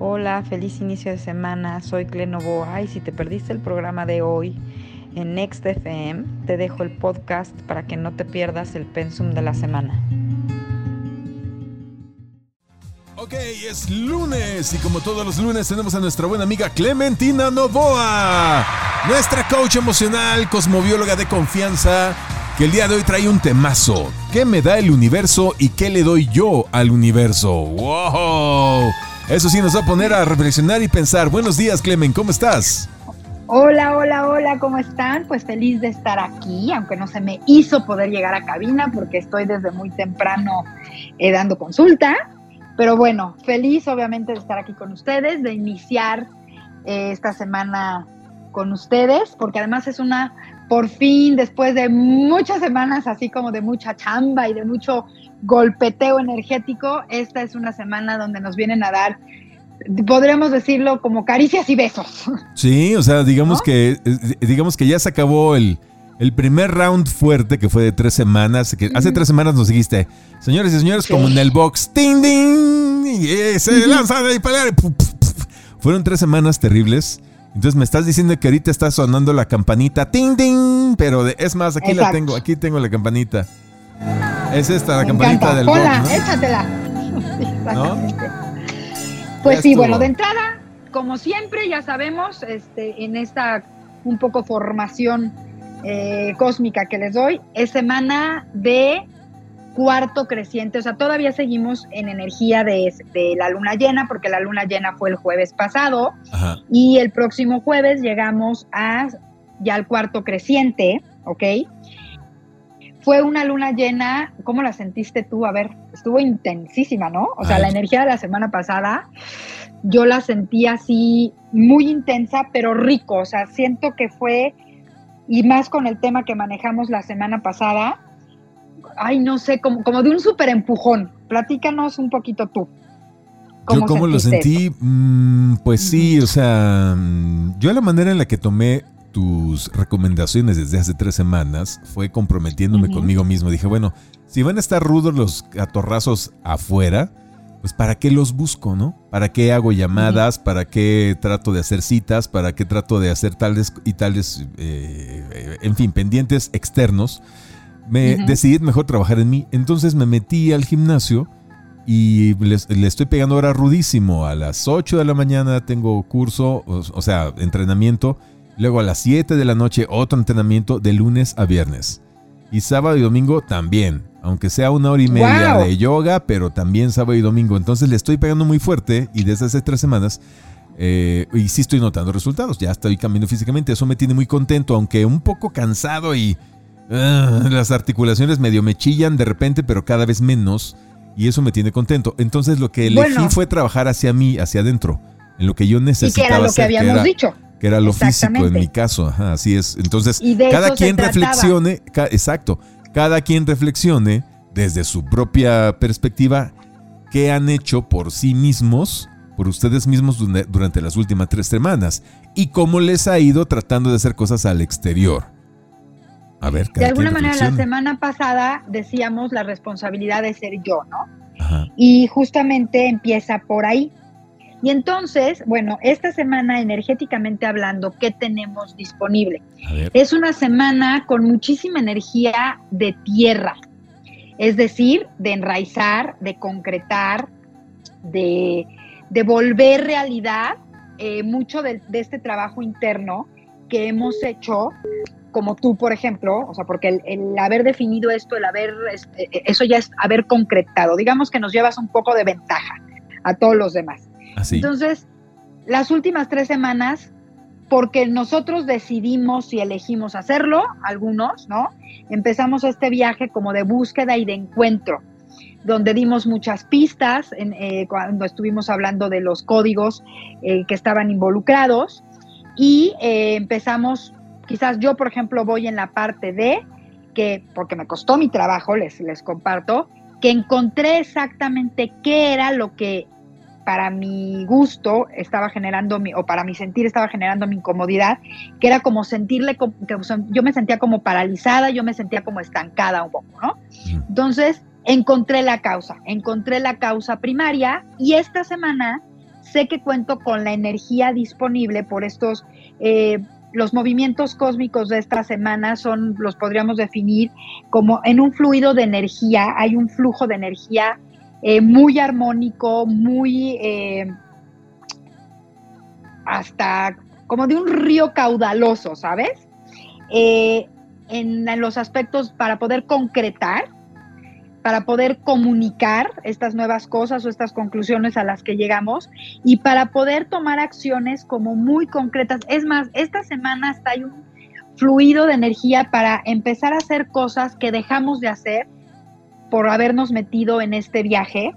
Hola, feliz inicio de semana. Soy Clenovoa y si te perdiste el programa de hoy en Next FM, te dejo el podcast para que no te pierdas el pensum de la semana. Ok, es lunes y como todos los lunes tenemos a nuestra buena amiga Clementina Novoa, nuestra coach emocional, cosmobióloga de confianza, que el día de hoy trae un temazo. ¿Qué me da el universo y qué le doy yo al universo? ¡Wow! Eso sí nos va a poner a reflexionar y pensar. Buenos días, Clemen, ¿cómo estás? Hola, hola, hola, ¿cómo están? Pues feliz de estar aquí, aunque no se me hizo poder llegar a cabina porque estoy desde muy temprano eh, dando consulta. Pero bueno, feliz obviamente de estar aquí con ustedes, de iniciar eh, esta semana con ustedes, porque además es una, por fin, después de muchas semanas así como de mucha chamba y de mucho golpeteo energético, esta es una semana donde nos vienen a dar podríamos decirlo como caricias y besos. Sí, o sea, digamos que eh, digamos que ya se acabó el, el primer round fuerte que fue de tres semanas. Que hace tres semanas nos dijiste, señores y señores, como en el box, ¡ting, ding! Y se lanza de pelear. Fueron tres semanas terribles. Entonces me estás diciendo que ahorita está sonando la campanita, ¡ting, ding! Pero es más, aquí la tengo, aquí tengo la campanita. Es esta, la campanita del Hola, échatela. Pues sí, bueno, de entrada, como siempre, ya sabemos, este, en esta un poco formación eh, cósmica que les doy, es semana de cuarto creciente, o sea, todavía seguimos en energía de, la luna llena, porque la luna llena fue el jueves pasado, y el próximo jueves llegamos a ya al cuarto creciente, ¿ok? Fue una luna llena, ¿cómo la sentiste tú? A ver, estuvo intensísima, ¿no? O sea, la energía de la semana pasada, yo la sentí así muy intensa, pero rico, o sea, siento que fue, y más con el tema que manejamos la semana pasada, ay, no sé, como, como de un súper empujón. Platícanos un poquito tú. ¿Cómo yo cómo lo sentí, mm, pues sí, o sea, mm, yo la manera en la que tomé tus recomendaciones desde hace tres semanas fue comprometiéndome conmigo mismo. Dije, bueno, si van a estar rudos los atorrazos afuera, pues ¿para qué los busco, no? ¿Para qué hago llamadas? ¿Para qué trato de hacer citas? ¿Para qué trato de hacer tales y tales, eh, en fin, pendientes externos? Me decidí mejor trabajar en mí. Entonces me metí al gimnasio y le, estoy pegando ahora rudísimo. A las 8 de la mañana tengo curso, o sea, entrenamiento Luego a las 7 de la noche otro entrenamiento de lunes a viernes. Y sábado y domingo también, aunque sea una hora y media de yoga, pero también sábado y domingo. Entonces le estoy pegando muy fuerte y desde hace tres semanas, eh, y sí estoy notando resultados, ya estoy cambiando físicamente, eso me tiene muy contento, aunque un poco cansado y ah, las articulaciones medio me chillan de repente, pero cada vez menos, y eso me tiene contento. Entonces lo que elegí fue trabajar hacia mí, hacia adentro, en lo que yo necesitaba. Y que era lo que habíamos dicho que era lo físico en mi caso, así es. Entonces, cada quien reflexione, exacto, cada quien reflexione desde su propia perspectiva qué han hecho por sí mismos, por ustedes mismos durante las últimas tres semanas y cómo les ha ido tratando de hacer cosas al exterior. A ver, de alguna manera la semana pasada decíamos la responsabilidad de ser yo, ¿no? Y justamente empieza por ahí. Y entonces, bueno, esta semana energéticamente hablando, ¿qué tenemos disponible? Es una semana con muchísima energía de tierra, es decir, de enraizar, de concretar, de, volver realidad eh, mucho de, este trabajo interno que hemos hecho como tú, por ejemplo, o sea, porque el, el, haber definido esto, el haber, eh, eso ya es haber concretado, digamos que nos llevas un poco de ventaja a todos los demás. Entonces, las últimas tres semanas, porque nosotros decidimos y elegimos hacerlo, algunos, ¿no? Empezamos este viaje como de búsqueda y de encuentro, donde dimos muchas pistas eh, cuando estuvimos hablando de los códigos eh, que estaban involucrados y eh, empezamos, quizás yo, por ejemplo, voy en la parte de que, porque me costó mi trabajo, les, les comparto, que encontré exactamente qué era lo que para mi gusto estaba generando, mi, o para mi sentir estaba generando mi incomodidad, que era como sentirle, que yo me sentía como paralizada, yo me sentía como estancada un poco, ¿no? Entonces, encontré la causa, encontré la causa primaria y esta semana sé que cuento con la energía disponible por estos... Eh, los movimientos cósmicos de esta semana son, los podríamos definir como en un fluido de energía, hay un flujo de energía eh, muy armónico, muy eh, hasta como de un río caudaloso, ¿sabes? en, los aspectos para poder concretar para poder comunicar estas nuevas cosas o estas conclusiones a las que llegamos y para poder tomar acciones como muy concretas. Es más, esta semana hasta hay un fluido de energía para empezar a hacer cosas que dejamos de hacer por habernos metido en este viaje,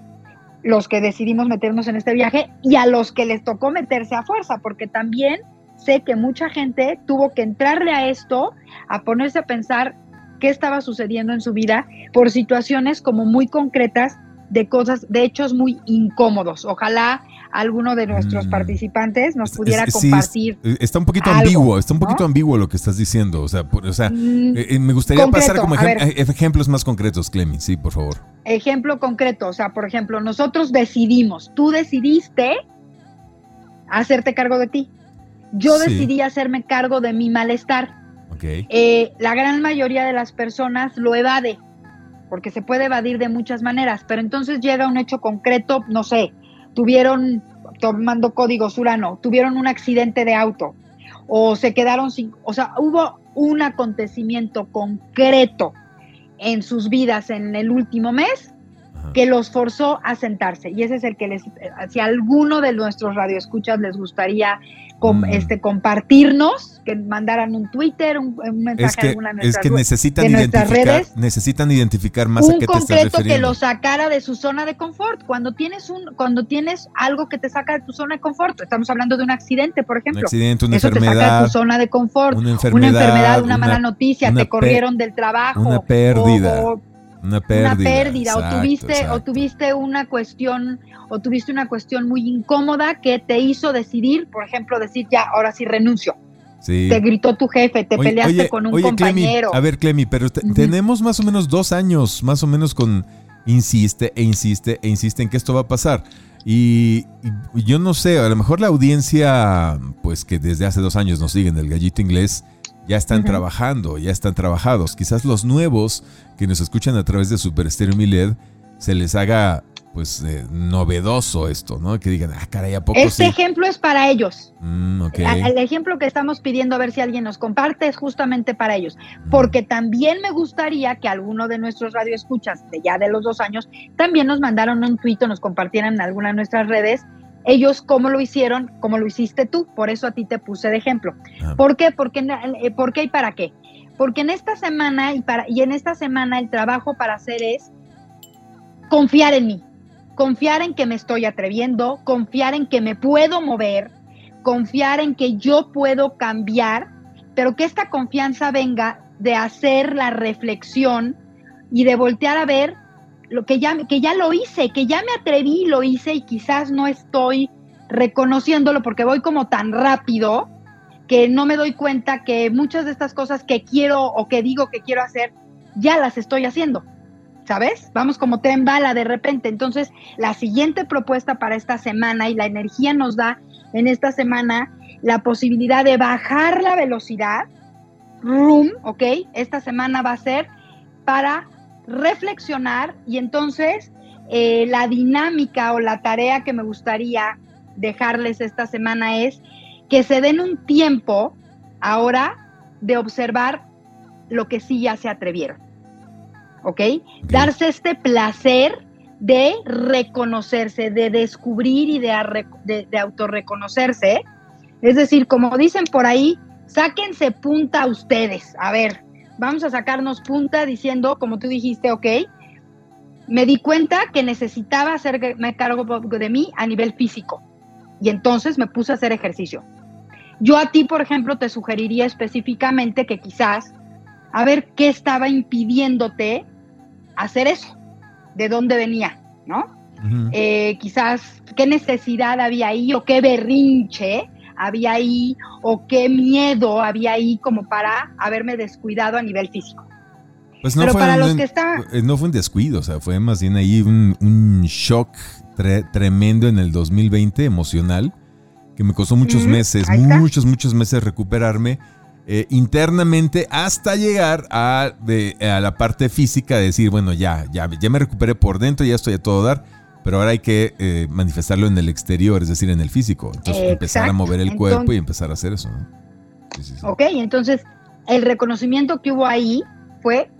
los que decidimos meternos en este viaje y a los que les tocó meterse a fuerza, porque también sé que mucha gente tuvo que entrarle a esto, a ponerse a pensar qué estaba sucediendo en su vida por situaciones como muy concretas de cosas, de hechos muy incómodos. Ojalá alguno de nuestros mm. participantes nos pudiera compartir. está un poquito ambiguo, está un poquito ambiguo lo que estás diciendo. O sea, o sea mm, eh, eh, me gustaría pasar como eh, ejemplos más concretos, Clemi, sí, por favor. Ejemplo concreto, o sea, por ejemplo, nosotros decidimos, tú decidiste hacerte cargo de ti. Yo decidí hacerme cargo de mi malestar. Eh, la gran mayoría de las personas lo evade, porque se puede evadir de muchas maneras, pero entonces llega un hecho concreto, no sé, tuvieron, tomando código surano, tuvieron un accidente de auto, o se quedaron sin, o sea, hubo un acontecimiento concreto en sus vidas en el último mes que los forzó a sentarse. Y ese es el que les, si a alguno de nuestros radioescuchas les gustaría Mm. este, compartirnos, que mandaran un Twitter, un, mensaje es que, alguna de nuestras, es que necesitan identificar, redes, necesitan identificar más a qué te estás refiriendo. que lo sacara de su zona de confort. Cuando tienes un, cuando tienes algo que te saca de tu zona de confort, estamos hablando de un accidente, por ejemplo. Un accidente, una Eso enfermedad, te saca de tu zona de confort. Una enfermedad, una, mala noticia, te corrieron del trabajo. Una pérdida. Una pérdida. Una pérdida. o tuviste, o tuviste una cuestión o tuviste una cuestión muy incómoda que te hizo decidir, por ejemplo, decir ya, ahora sí renuncio. Sí. Te gritó tu jefe, te peleaste con un compañero. a ver, Clemi, pero tenemos más o menos dos años, más o menos con insiste e insiste e insiste en que esto va a pasar. Y, yo no sé, a lo mejor la audiencia, pues que desde hace dos años nos siguen el gallito inglés, ya están trabajando, ya están trabajados. Quizás los nuevos que nos escuchan a través de Super Stereo Miled se les haga pues eh, novedoso esto, ¿no? Que digan, ah, caray, ¿a poco Este ejemplo es para ellos. Mm, el ejemplo que estamos pidiendo a ver si alguien nos comparte es justamente para ellos. Mm. Porque también me gustaría que alguno de nuestros radioescuchas de ya de los dos años también nos mandaron un tuit o nos compartieran en alguna de nuestras redes ellos cómo lo hicieron, cómo lo hiciste tú. Por eso a ti te puse de ejemplo. Ah. ¿Por qué? Porque, eh, ¿Por qué y para qué? Porque en esta semana y, para, y en esta semana el trabajo para hacer es confiar en mí confiar en que me estoy atreviendo, confiar en que me puedo mover, confiar en que yo puedo cambiar, pero que esta confianza venga de hacer la reflexión y de voltear a ver lo que ya, que ya lo hice, que ya me atreví, lo hice y quizás no estoy reconociéndolo porque voy como tan rápido que no me doy cuenta que muchas de estas cosas que quiero o que digo que quiero hacer, ya las estoy haciendo. ¿sabes? Vamos como tren bala de repente. Entonces, la siguiente propuesta para esta semana y la energía nos da en esta semana la posibilidad de bajar la velocidad, room, ¿ok? Esta semana va a ser para reflexionar y entonces eh, la dinámica o la tarea que me gustaría dejarles esta semana es que se den un tiempo ahora de observar lo que sí ya se atrevieron. ¿ok? Darse este placer de reconocerse, de descubrir y de, de, autorreconocerse. Es decir, como dicen por ahí, sáquense punta ustedes. A ver, vamos a sacarnos punta diciendo, como tú dijiste, ok, me di cuenta que necesitaba hacerme cargo de mí a nivel físico. Y entonces me puse a hacer ejercicio. Yo a ti, por ejemplo, te sugeriría específicamente que quizás a ver qué estaba impidiéndote hacer eso, de dónde venía, ¿no? Eh, quizás qué necesidad había ahí o qué berrinche había ahí o qué miedo había ahí como para haberme descuidado a nivel físico. Pues no, fue, para los que está... Eh, no fue un descuido, o sea, fue más bien ahí un, shock tremendo en el 2020 emocional, que me costó muchos meses, muchos, muchos meses recuperarme. Eh, internamente hasta llegar a, a, la parte física de decir, bueno, ya, ya, ya me recuperé por dentro, ya estoy a todo dar, pero ahora hay que eh, manifestarlo en el exterior, es decir, en el físico. Entonces empezar a mover el cuerpo y empezar a hacer eso. Ok, entonces el reconocimiento que hubo ahí fue,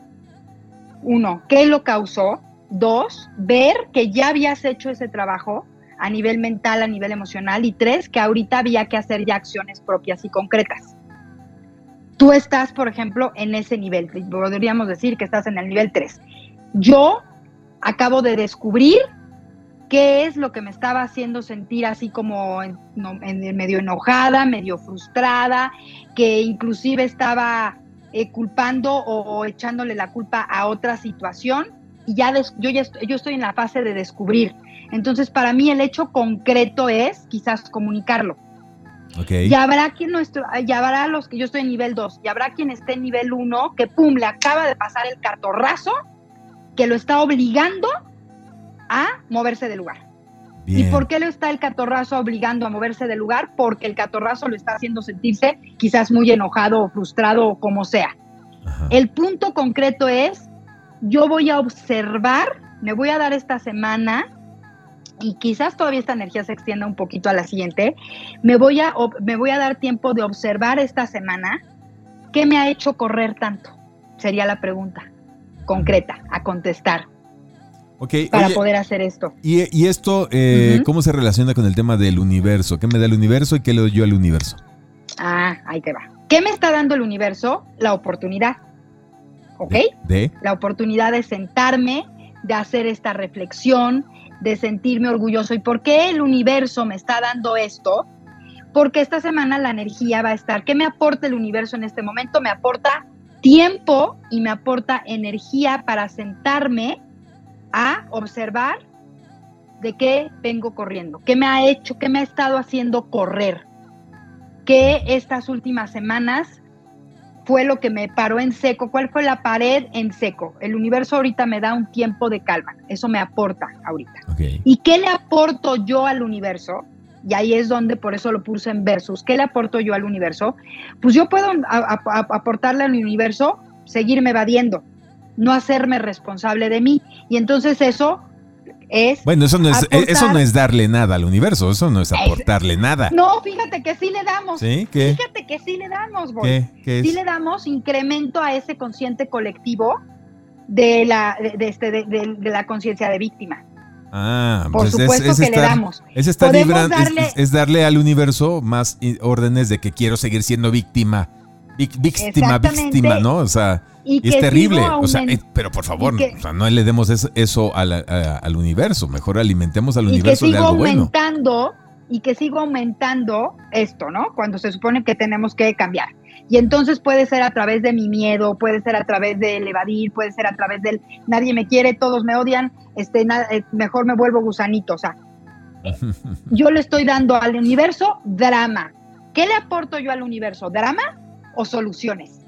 uno, ¿qué lo causó? Dos, ver que ya habías hecho ese trabajo a nivel mental, a nivel emocional. Y tres, que ahorita había que hacer ya acciones propias y concretas. Tú estás, por ejemplo, en ese nivel. Podríamos decir que estás en el nivel 3. Yo acabo de descubrir qué es lo que me estaba haciendo sentir así como en, medio enojada, medio frustrada, que inclusive estaba eh, culpando o, echándole la culpa a otra situación y ya yo ya estoy, yo estoy en la fase de descubrir. Entonces, para mí el hecho concreto es quizás comunicarlo. Okay. Y habrá quien nuestro, ya habrá los que yo estoy en nivel 2, y habrá quien esté en nivel 1 que pum, le acaba de pasar el catorrazo que lo está obligando a moverse del lugar. ¿Y por qué lo está el catorrazo obligando a moverse del lugar? Porque el catorrazo lo está haciendo sentirse quizás muy enojado o frustrado o como sea. El punto concreto es yo voy a observar, me voy a dar esta semana y quizás todavía esta energía se extienda un poquito a la siguiente, me voy a, me voy a dar tiempo de observar esta semana qué me ha hecho correr tanto, sería la pregunta concreta a contestar. Okay, para poder hacer esto. ¿Y, esto eh, cómo se relaciona con el tema del universo? ¿Qué me da el universo y qué le doy yo al universo? Ah, ahí te va. ¿Qué me está dando el universo? La oportunidad. ¿ok? De, La oportunidad de sentarme, de hacer esta reflexión, de sentirme orgulloso. ¿Y por qué el universo me está dando esto? Porque esta semana la energía va a estar. ¿Qué me aporta el universo en este momento? Me aporta tiempo y me aporta energía para sentarme a observar de qué vengo corriendo, qué me ha hecho, qué me ha estado haciendo correr, qué estas últimas semanas fue lo que me paró en seco? ¿Cuál fue la pared en seco? El universo ahorita me da un tiempo de calma, eso me aporta ahorita. ¿Y qué le aporto yo al universo? Y ahí es donde por eso lo puse en versus. ¿Qué le aporto yo al universo? Pues yo puedo aportarle al universo seguirme evadiendo, no hacerme responsable de mí. Y entonces eso bueno, eso no es, eso no es darle nada al universo, eso no es aportarle nada. No, fíjate que sí le damos. ¿Sí? Fíjate que sí le damos, güey. Sí le damos incremento a ese consciente colectivo de la, de, este, de, la conciencia de víctima. Ah, por pues supuesto es, que le damos. Es, estar es, darle al universo más órdenes de que quiero seguir siendo víctima. Víctima, víctima, ¿no? O sea, y, es terrible. O sea, eh, pero por favor, no le demos eso, al universo. Mejor alimentemos al universo de algo aumentando, Y que sigo aumentando esto, ¿no? Cuando se supone que tenemos que cambiar. Y entonces puede ser a través de mi miedo, puede ser a través del evadir, puede ser a través del nadie me quiere, todos me odian, este, eh, mejor me vuelvo gusanito. O sea, yo le estoy dando al universo drama. ¿Qué le aporto yo al universo? ¿Drama o soluciones?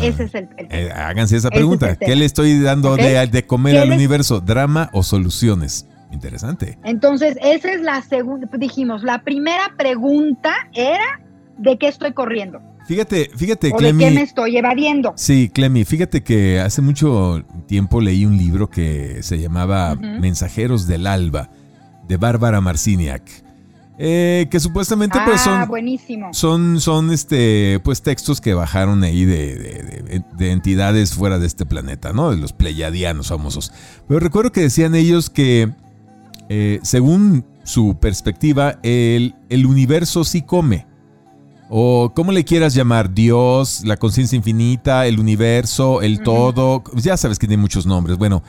Ese es el, eh, háganse esa pregunta. ¿Qué le estoy dando de, comer al universo? ¿Drama o soluciones? Interesante. Entonces, esa es la segunda, dijimos, la primera pregunta era ¿de qué estoy corriendo? Fíjate, fíjate, ¿De qué me estoy evadiendo? Sí, Clemi, fíjate que hace mucho tiempo leí un libro que se llamaba Mensajeros del Alba, de Bárbara Marciniak. Eh, que supuestamente pues son, ah, buenísimo. son son este pues textos que bajaron ahí de, entidades fuera de este planeta, ¿no? De los pleyadianos famosos. Pero recuerdo que decían ellos que eh, según su perspectiva el, el universo sí come. O como le quieras llamar, Dios, la conciencia infinita, el universo, el todo, ya sabes que tiene muchos nombres. Bueno,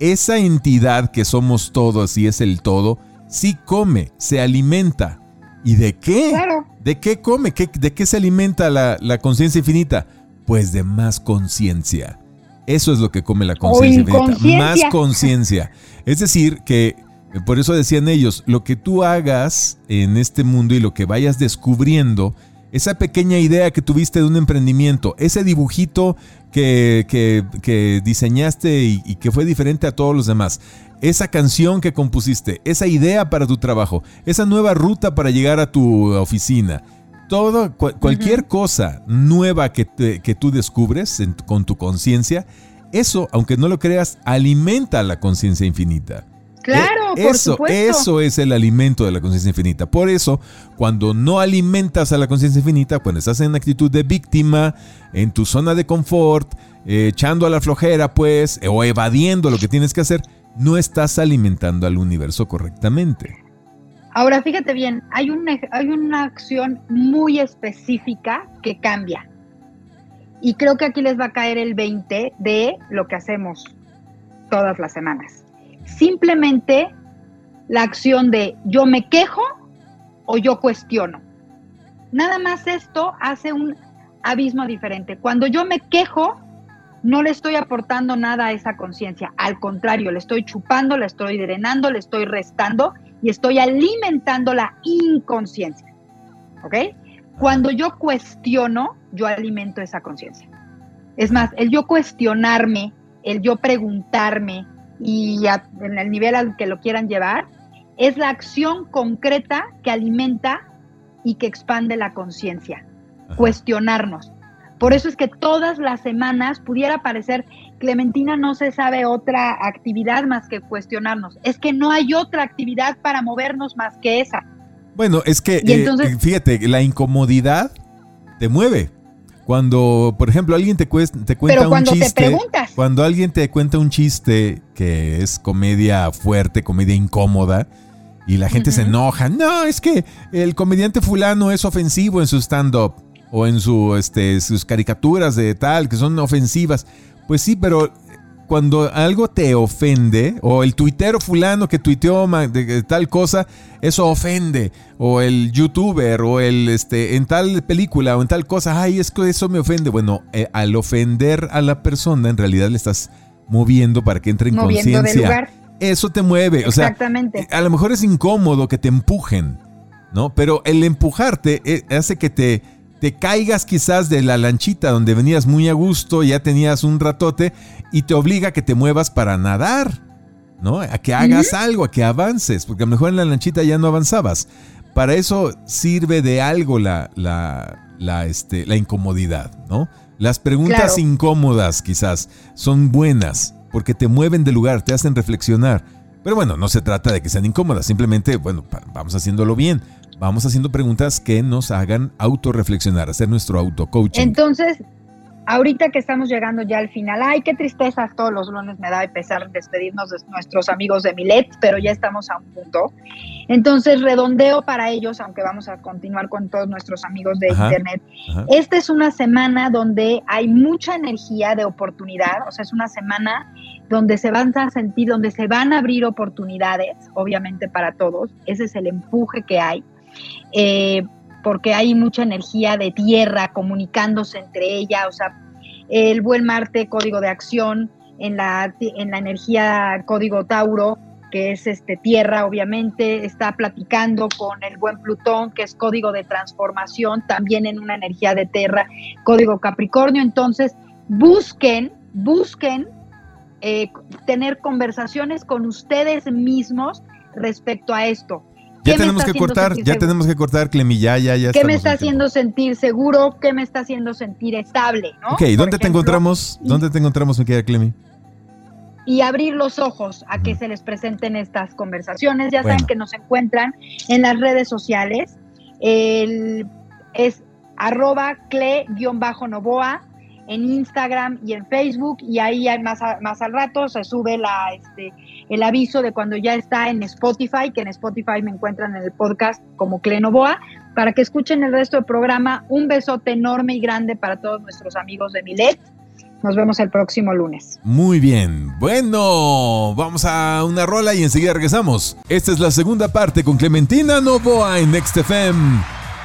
esa entidad que somos todos y es el todo, sí come, se alimenta. ¿Y de qué? ¿De qué come? ¿De qué se alimenta la, conciencia infinita? Pues de más conciencia. Eso es lo que come la conciencia infinita. Más conciencia. Es decir, que por eso decían ellos, lo que tú hagas en este mundo y lo que vayas descubriendo, esa pequeña idea que tuviste de un emprendimiento, ese dibujito que, que, diseñaste y, que fue diferente a todos los demás, esa canción que compusiste, esa idea para tu trabajo, esa nueva ruta para llegar a tu oficina, todo, cualquier cosa nueva que, que, tú descubres con tu conciencia, eso, aunque no lo creas, alimenta la conciencia infinita. Claro, por eso, supuesto. eso es el alimento de la conciencia infinita. Por eso, cuando no alimentas a la conciencia infinita, cuando estás en actitud de víctima, en tu zona de confort, echando a la flojera, pues, o evadiendo lo que tienes que hacer, no estás alimentando al universo correctamente. Ahora, fíjate bien, hay una, hay una acción muy específica que cambia. Y creo que aquí les va a caer el 20 de lo que hacemos todas las semanas. Simplemente la acción de yo me quejo o yo cuestiono. Nada más esto hace un abismo diferente. Cuando yo me quejo, no le estoy aportando nada a esa conciencia. Al contrario, le estoy chupando, le estoy drenando, le estoy restando y estoy alimentando la inconsciencia. ¿Ok? Cuando yo cuestiono, yo alimento esa conciencia. Es más, el yo cuestionarme, el yo preguntarme y en el nivel al que lo quieran llevar, es la acción concreta que alimenta y que expande la conciencia. Cuestionarnos. Por eso es que todas las semanas pudiera parecer, Clementina no se sabe otra actividad más que cuestionarnos. Es que no hay otra actividad para movernos más que esa. Bueno, es que, eh, fíjate, la incomodidad te mueve. Cuando, por ejemplo, alguien te, te cuenta un chiste, cuando alguien te cuenta un chiste que es comedia fuerte, comedia incómoda, y la gente se enoja, no, es que el comediante fulano es ofensivo en su stand-up o en su, este, sus caricaturas de tal, que son ofensivas. Pues sí, pero cuando algo te ofende, o el tuitero fulano que tuiteó de, tal cosa, eso ofende, o el youtuber, o el este, en tal película, o en tal cosa, ay, es que eso me ofende. Bueno, eh, al ofender a la persona, en realidad le estás moviendo para que entre en conciencia. Eso te mueve. O sea, a lo mejor es incómodo que te empujen, ¿no? Pero el empujarte eh, hace que te te caigas quizás de la lanchita donde venías muy a gusto, ya tenías un ratote, y te obliga a que te muevas para nadar, ¿no? A que hagas algo, a que avances, porque a lo mejor en la lanchita ya no avanzabas. Para eso sirve de algo la, la, la, este, la incomodidad, ¿no? Las preguntas incómodas quizás son buenas, porque te mueven de lugar, te hacen reflexionar. Pero bueno, no se trata de que sean incómodas, simplemente, bueno, vamos haciéndolo bien vamos haciendo preguntas que nos hagan autorreflexionar, hacer nuestro auto-coaching. Entonces, ahorita que estamos llegando ya al final, ay, qué tristeza, todos los lunes me da de pesar despedirnos de nuestros amigos de Milet, pero ya estamos a un punto. Entonces, redondeo para ellos, aunque vamos a continuar con todos nuestros amigos de Internet. Esta es una semana donde hay mucha energía de oportunidad, o sea, es una semana donde se van a sentir, donde se van a abrir oportunidades, obviamente para todos, ese es el empuje que hay eh, porque hay mucha energía de tierra comunicándose entre ella, o sea, el buen Marte, código de acción, en la, en la energía código Tauro, que es este tierra, obviamente, está platicando con el buen Plutón, que es código de transformación, también en una energía de tierra, código Capricornio. Entonces, busquen, busquen eh, tener conversaciones con ustedes mismos respecto a esto. Ya tenemos que cortar, ya tenemos que cortar, Clemi, ya, ya, ya. ¿Qué me está haciendo sentir seguro? ¿Qué me está haciendo sentir estable? ¿no? Ok, ¿dónde te encontramos? ¿Dónde te encontramos, mi querida Clemi? Y abrir los ojos a que se les presenten estas conversaciones. Ya saben que nos encuentran en las redes sociales. El, es arroba cle-novoa en Instagram y en Facebook y ahí hay más, más al rato se sube la, este, el aviso de cuando ya está en Spotify, que en Spotify me encuentran en el podcast como Clenoboa, para que escuchen el resto del programa. Un besote enorme y grande para todos nuestros amigos de Milet. Nos vemos el próximo lunes. Muy bien. Bueno, vamos a una rola y enseguida regresamos. Esta es la segunda parte con Clementina Novoa en NextFM.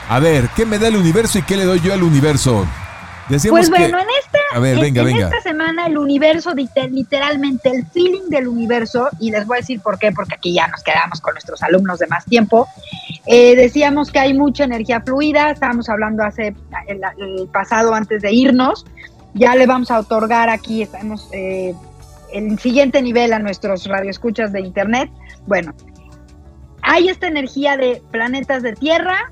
A ver, ¿qué me da el universo y qué le doy yo al universo? Pues bueno, en esta, esta semana el universo, literalmente el feeling del universo, y les voy a decir por qué, porque aquí ya nos quedamos con nuestros alumnos de más tiempo, eh, decíamos que hay mucha energía fluida, estábamos hablando hace el, pasado antes de irnos, ya le vamos a otorgar aquí, estamos... Eh, el siguiente nivel a nuestros radioescuchas de internet. Bueno, hay esta energía de planetas de tierra,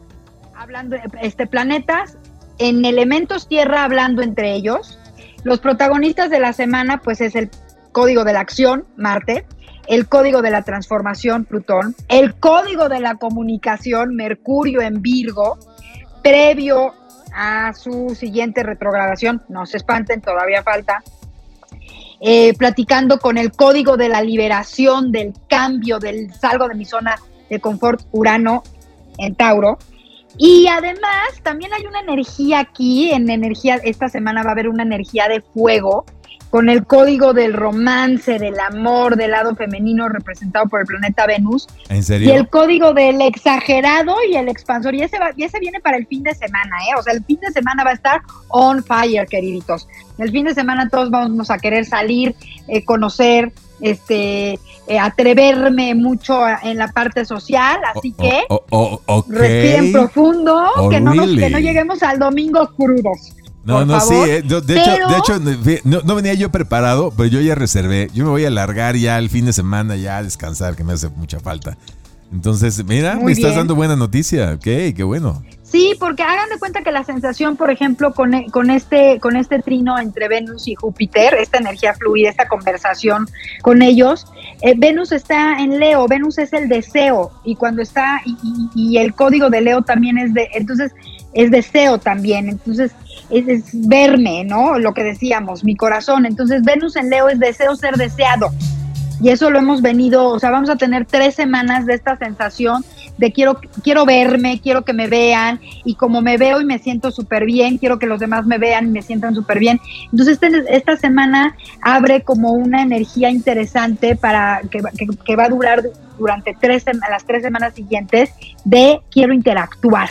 hablando este planetas en elementos tierra hablando entre ellos. Los protagonistas de la semana pues es el código de la acción, Marte, el código de la transformación, Plutón, el código de la comunicación, Mercurio en Virgo, previo a su siguiente retrogradación, no se espanten, todavía falta, eh, platicando con el código de la liberación, del cambio, del salgo de mi zona de confort, Urano en Tauro. Y además también hay una energía aquí, en energía, esta semana va a haber una energía de fuego, con el código del romance, del amor, del lado femenino representado por el planeta Venus. ¿En serio? Y el código del exagerado y el expansor. Y ese, y ese viene para el fin de semana, ¿eh? O sea, el fin de semana va a estar on fire, queriditos. El fin de semana todos vamos a querer salir, eh, conocer, este, eh, atreverme mucho en la parte social, así oh, que oh, oh, respiren profundo, que, no que no lleguemos al domingo crudos. No, no, sí. Eh, de, hecho, de hecho no, venía yo preparado, pero yo ya reservé. Yo me voy a alargar ya el fin de semana, ya a descansar, que me hace mucha falta. Entonces, mira, me estás dando buena noticia. Ok, qué bueno. Sí, porque hagan de cuenta que la sensación, por ejemplo, con, e, con, este, con este trino entre Venus y Júpiter, esta energía fluida, esta conversación con ellos, eh, Venus está en Leo, Venus es el deseo, y cuando está, y, y el código de Leo también es de, entonces, es deseo también. Entonces, es, verme, ¿no? Lo que decíamos, mi corazón. Entonces, Venus en Leo es deseo ser deseado. Y eso lo hemos venido, o sea, vamos a tener tres semanas de esta sensación de quiero, quiero verme, quiero que me vean, y como me veo y me siento súper bien, quiero que los demás me vean y me sientan súper bien. Entonces, este, esta semana abre como una energía interesante para que, que va a durar durante tres, las tres semanas siguientes de quiero interactuar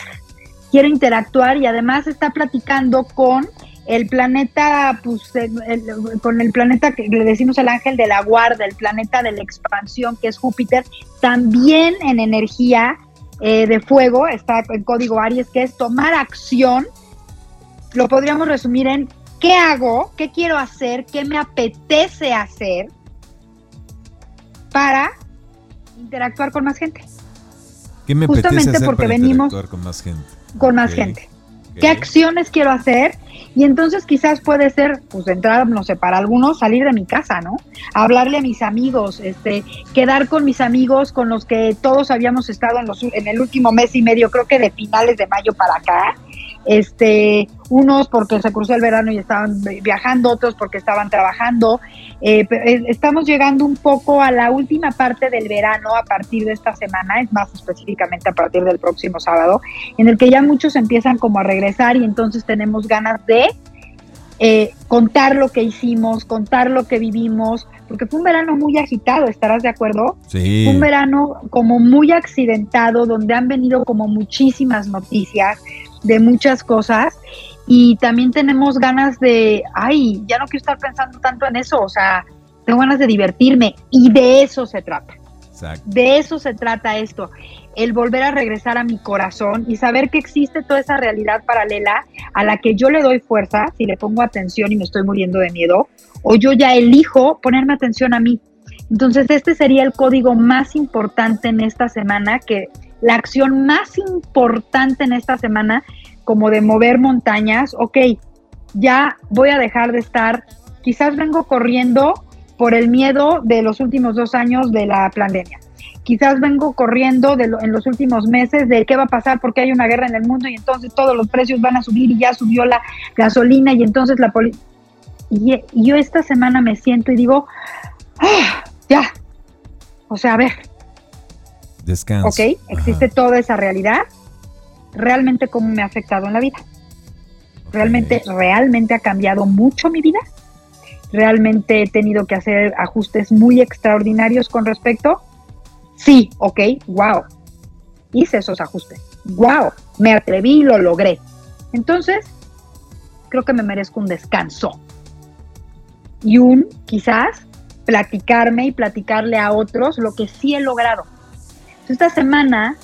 quiere interactuar y además está platicando con el planeta, pues, con el planeta que le decimos el ángel de la guarda, el planeta de la expansión, que es Júpiter, también en energía eh, de fuego, está en código Aries, que es tomar acción. Lo podríamos resumir en qué hago, qué quiero hacer, qué me apetece hacer para interactuar con más gente. ¿Qué me Justamente apetece porque venimos con más gente? con más gente. ¿Qué acciones quiero hacer? Y entonces quizás puede ser, pues entrar, no sé, para algunos salir de mi casa, ¿no? Hablarle a mis amigos, este, quedar con mis amigos con los que todos habíamos estado en, los, en el último mes y medio, creo que de finales de mayo para acá, este, unos porque se cruzó el verano y estaban viajando, otros porque estaban trabajando. Eh, eh, estamos llegando un poco a la última parte del verano a partir de esta semana, es más específicamente a partir del próximo sábado, en el que ya muchos empiezan como a regresar y entonces tenemos ganas de eh, contar lo que hicimos, contar lo que vivimos, porque fue un verano muy agitado, ¿estarás de acuerdo? Sí. Fue un verano como muy accidentado, donde han venido como muchísimas noticias, de muchas cosas y también tenemos ganas de, ay, ya no quiero estar pensando tanto en eso, o sea, tengo ganas de divertirme y de eso se trata. De eso se trata esto, el volver a regresar a mi corazón y saber que existe toda esa realidad paralela a la que yo le doy fuerza si le pongo atención y me estoy muriendo de miedo, o yo ya elijo ponerme atención a mí. Entonces, este sería el código más importante en esta semana que la acción más importante en esta semana, como de mover montañas, ok, ya voy a dejar de estar, quizás vengo corriendo por el miedo de los últimos dos años de la pandemia. Quizás vengo corriendo de en los últimos meses de qué va a pasar porque hay una guerra en el mundo y entonces todos los precios van a subir y ya subió la gasolina y entonces la policía... Y, yo esta semana me siento y digo, ah, ya, o sea, a ver, Descanso. ¿Ok? Existe toda esa realidad. Realmente cómo me ha afectado en la vida. Realmente, realmente ha cambiado mucho mi vida. Realmente he tenido que hacer ajustes muy extraordinarios con respecto. Sí, ok, wow. Hice esos ajustes. Wow, me atreví y lo logré. Entonces, creo que me merezco un descanso. Y un, quizás, platicarme y platicarle a otros lo que sí he logrado esta semana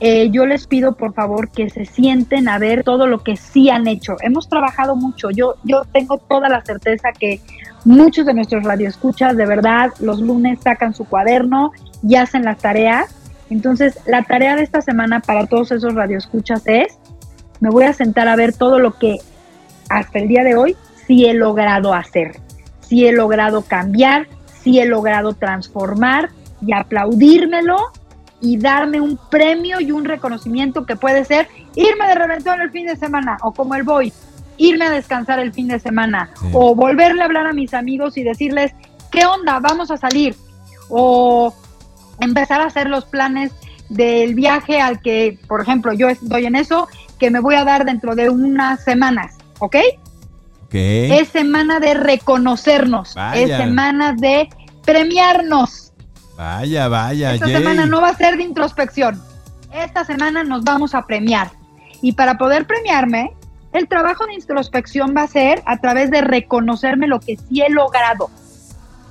eh, yo les pido por favor que se sienten a ver todo lo que sí han hecho. Hemos trabajado mucho. Yo, yo tengo toda la certeza que Muchos de nuestros radioescuchas, de verdad, los lunes sacan su cuaderno y hacen las tareas. Entonces, la tarea de esta semana para todos esos radioescuchas es, me voy a sentar a ver todo lo que hasta el día de hoy sí he logrado hacer, sí he logrado cambiar, sí he logrado transformar y aplaudírmelo y darme un premio y un reconocimiento que puede ser irme de reventón el fin de semana o como el voy, irme a descansar el fin de semana o volverle a hablar a mis amigos y decirles, ¿qué onda? Vamos a salir. O empezar a hacer los planes del viaje al que, por ejemplo, yo estoy en eso, que me voy a dar dentro de unas semanas, ¿ok? Es semana de reconocernos, es semana de premiarnos. Vaya, vaya. Esta semana no va a ser de introspección. Esta semana nos vamos a premiar. Y para poder premiarme, el trabajo de introspección va a ser a través de reconocerme lo que sí he logrado.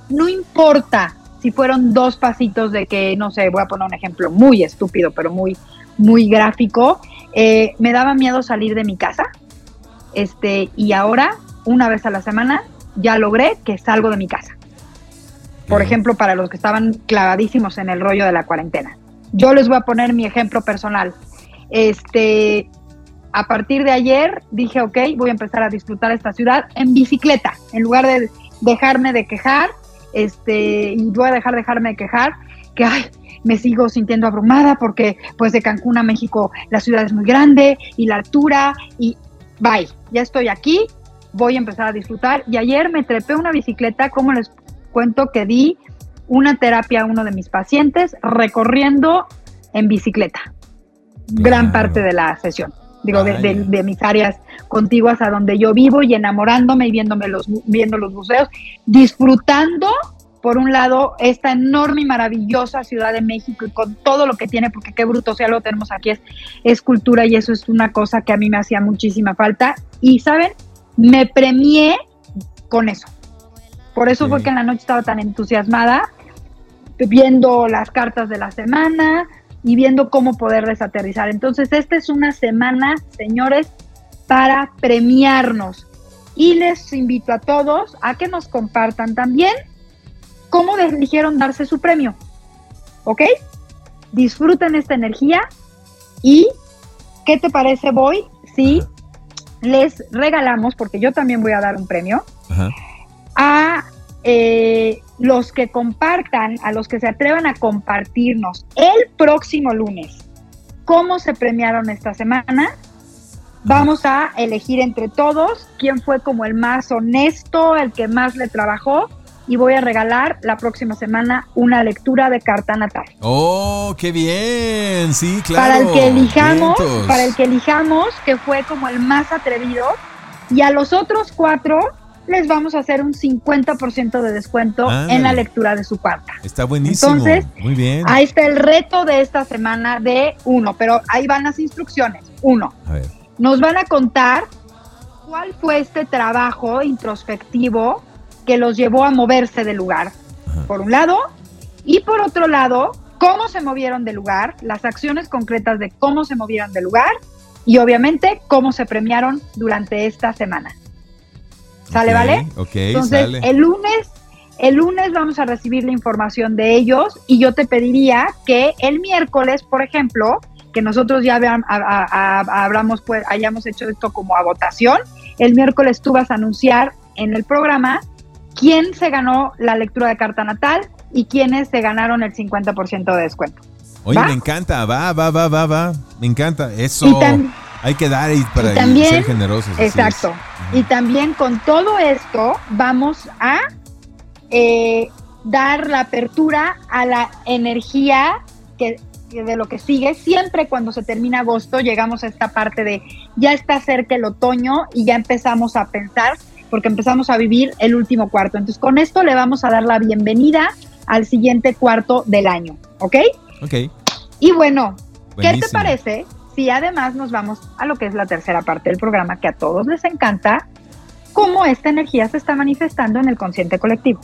No importa si fueron dos pasitos de que, no sé, voy a poner un ejemplo muy estúpido, pero muy, muy gráfico. Eh, me daba miedo salir de mi casa. Este, y ahora, una vez a la semana, ya logré que salgo de mi casa. Por ejemplo, para los que estaban clavadísimos en el rollo de la cuarentena. Yo les voy a poner mi ejemplo personal. Este, a partir de ayer dije, ok, voy a empezar a disfrutar esta ciudad en bicicleta, en lugar de dejarme de quejar, este, y voy a dejar de dejarme de quejar, que ay, me sigo sintiendo abrumada porque pues de Cancún a México la ciudad es muy grande y la altura y bye, ya estoy aquí, voy a empezar a disfrutar. Y ayer me trepé una bicicleta, como les cuento que di una terapia a uno de mis pacientes recorriendo en bicicleta, gran parte de la sesión digo, de, mis áreas contiguas a donde yo vivo y enamorándome y viéndome los, viendo los museos, disfrutando, por un lado, esta enorme y maravillosa Ciudad de México y con todo lo que tiene, porque qué bruto sea lo tenemos aquí, es, es cultura y eso es una cosa que a mí me hacía muchísima falta. Y, ¿saben? Me premié con eso. Por eso fue que en la noche estaba tan entusiasmada, viendo las cartas de la semana, y viendo cómo poder desaterrizar. Entonces, esta es una semana, señores, para premiarnos. Y les invito a todos a que nos compartan también cómo eligieron darse su premio. ¿Ok? Disfruten esta energía y ¿qué te parece, Voy? Si les regalamos, porque yo también voy a dar un premio, a eh, los que compartan, a los que se atrevan a compartirnos el próximo lunes cómo se premiaron esta semana, vamos a elegir entre todos quién fue como el más honesto, el que más le trabajó y voy a regalar la próxima semana una lectura de carta natal. Oh, qué bien, sí, claro. Para el que elijamos, para el que elijamos que fue como el más atrevido y a los otros cuatro les vamos a hacer un 50% de descuento en la lectura de su carta. Está buenísimo. Entonces, muy bien. Ahí está el reto de esta semana de uno, pero ahí van las instrucciones. Uno, a ver. nos van a contar cuál fue este trabajo introspectivo que los llevó a moverse del lugar, por un lado, y por otro lado, cómo se movieron del lugar, las acciones concretas de cómo se movieron del lugar y obviamente cómo se premiaron durante esta semana. ¿Sale, vale? Ok, Entonces, el lunes, el lunes vamos a recibir la información de ellos y yo te pediría que el miércoles, por ejemplo, que nosotros ya hablamos, pues, hayamos hecho esto como a votación, el miércoles tú vas a anunciar en el programa quién se ganó la lectura de carta natal y quiénes se ganaron el 50% de descuento. Oye, me encanta, va, va, va, va, va, me encanta, eso. Hay que dar y para ser generosos. Exacto. Y también con todo esto vamos a eh, dar la apertura a la energía que, de lo que sigue. Siempre cuando se termina agosto llegamos a esta parte de ya está cerca el otoño y ya empezamos a pensar porque empezamos a vivir el último cuarto. Entonces con esto le vamos a dar la bienvenida al siguiente cuarto del año. ¿Ok? Ok. Y bueno, ¿qué te parece y además nos vamos a lo que es la tercera parte del programa, que a todos les encanta, cómo esta energía se está manifestando en el consciente colectivo.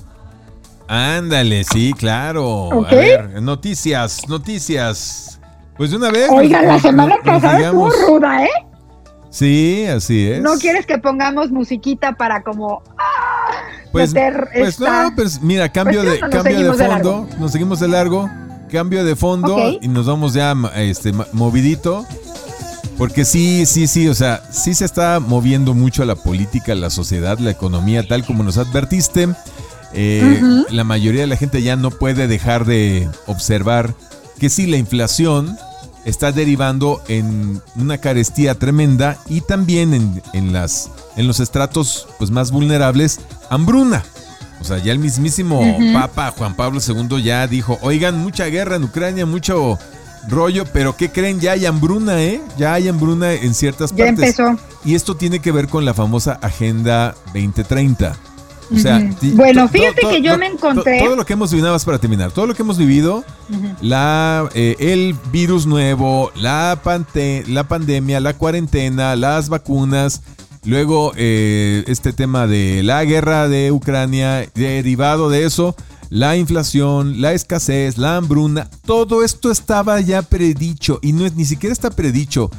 Ándale, sí, claro. A ver, noticias, noticias. Pues de una vez. Oiga, la semana pasada estuvo ruda, ¿eh? Sí, así es. ¿No quieres que pongamos musiquita para como... ¡ah! pues, meter pues no, pues mira, cambio pues, de, cambio de fondo, nos seguimos de largo, cambio de fondo y nos vamos ya este, movidito. Porque sí, sí, sí, o sea, sí se está moviendo mucho la política, la sociedad, la economía, tal como nos advertiste. Eh, la mayoría de la gente ya no puede dejar de observar que sí, la inflación está derivando en una carestía tremenda y también en, las, en los estratos pues, más vulnerables, hambruna. O sea, ya el mismísimo Papa Juan Pablo II ya dijo, oigan, mucha guerra en Ucrania, mucho rollo, pero ¿qué creen? Ya hay hambruna, ¿eh? Ya hay hambruna en ciertas partes. Ya empezó. Y esto tiene que ver con la famosa Agenda 2030. O sea, bueno, fíjate que yo me encontré. todo lo que hemos vivido, para terminar, todo lo que hemos vivido, la, eh, el virus nuevo, la, la pandemia, la cuarentena, las vacunas, luego eh, este tema de la guerra de Ucrania, derivado de eso, la inflación, la escasez, la hambruna, todo esto estaba ya predicho y no es ni siquiera está predicho.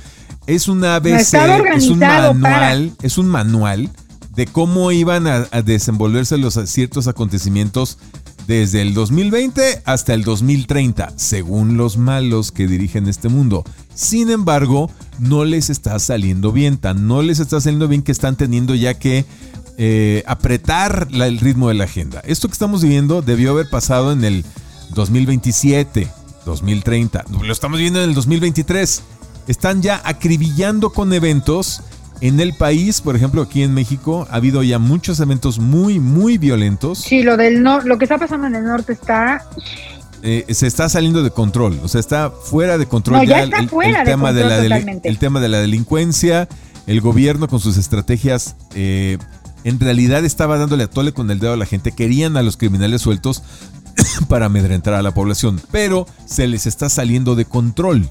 Es un ABC, es un manual, es un manual de cómo iban a, desenvolverse los ciertos acontecimientos desde el 2020 hasta el 2030, según los malos que dirigen este mundo. Sin embargo, no les está saliendo bien, tan no les está saliendo bien que están teniendo ya que eh, apretar el ritmo de la agenda. Esto que estamos viviendo debió haber pasado en el 2027, 2030. Lo estamos viendo en el 2023. Están ya acribillando con eventos. En el país, por ejemplo, aquí en México, ha habido ya muchos eventos muy, muy violentos. Sí, lo del no, lo que está pasando en el norte está eh, se está saliendo de control, o sea, está fuera de control. ya, está fuera de tema de la el tema de la delincuencia, el gobierno con sus estrategias eh, en realidad estaba dándole a tole con el dedo a la gente, querían a los criminales sueltos para amedrentar a la población, pero se les está saliendo de control.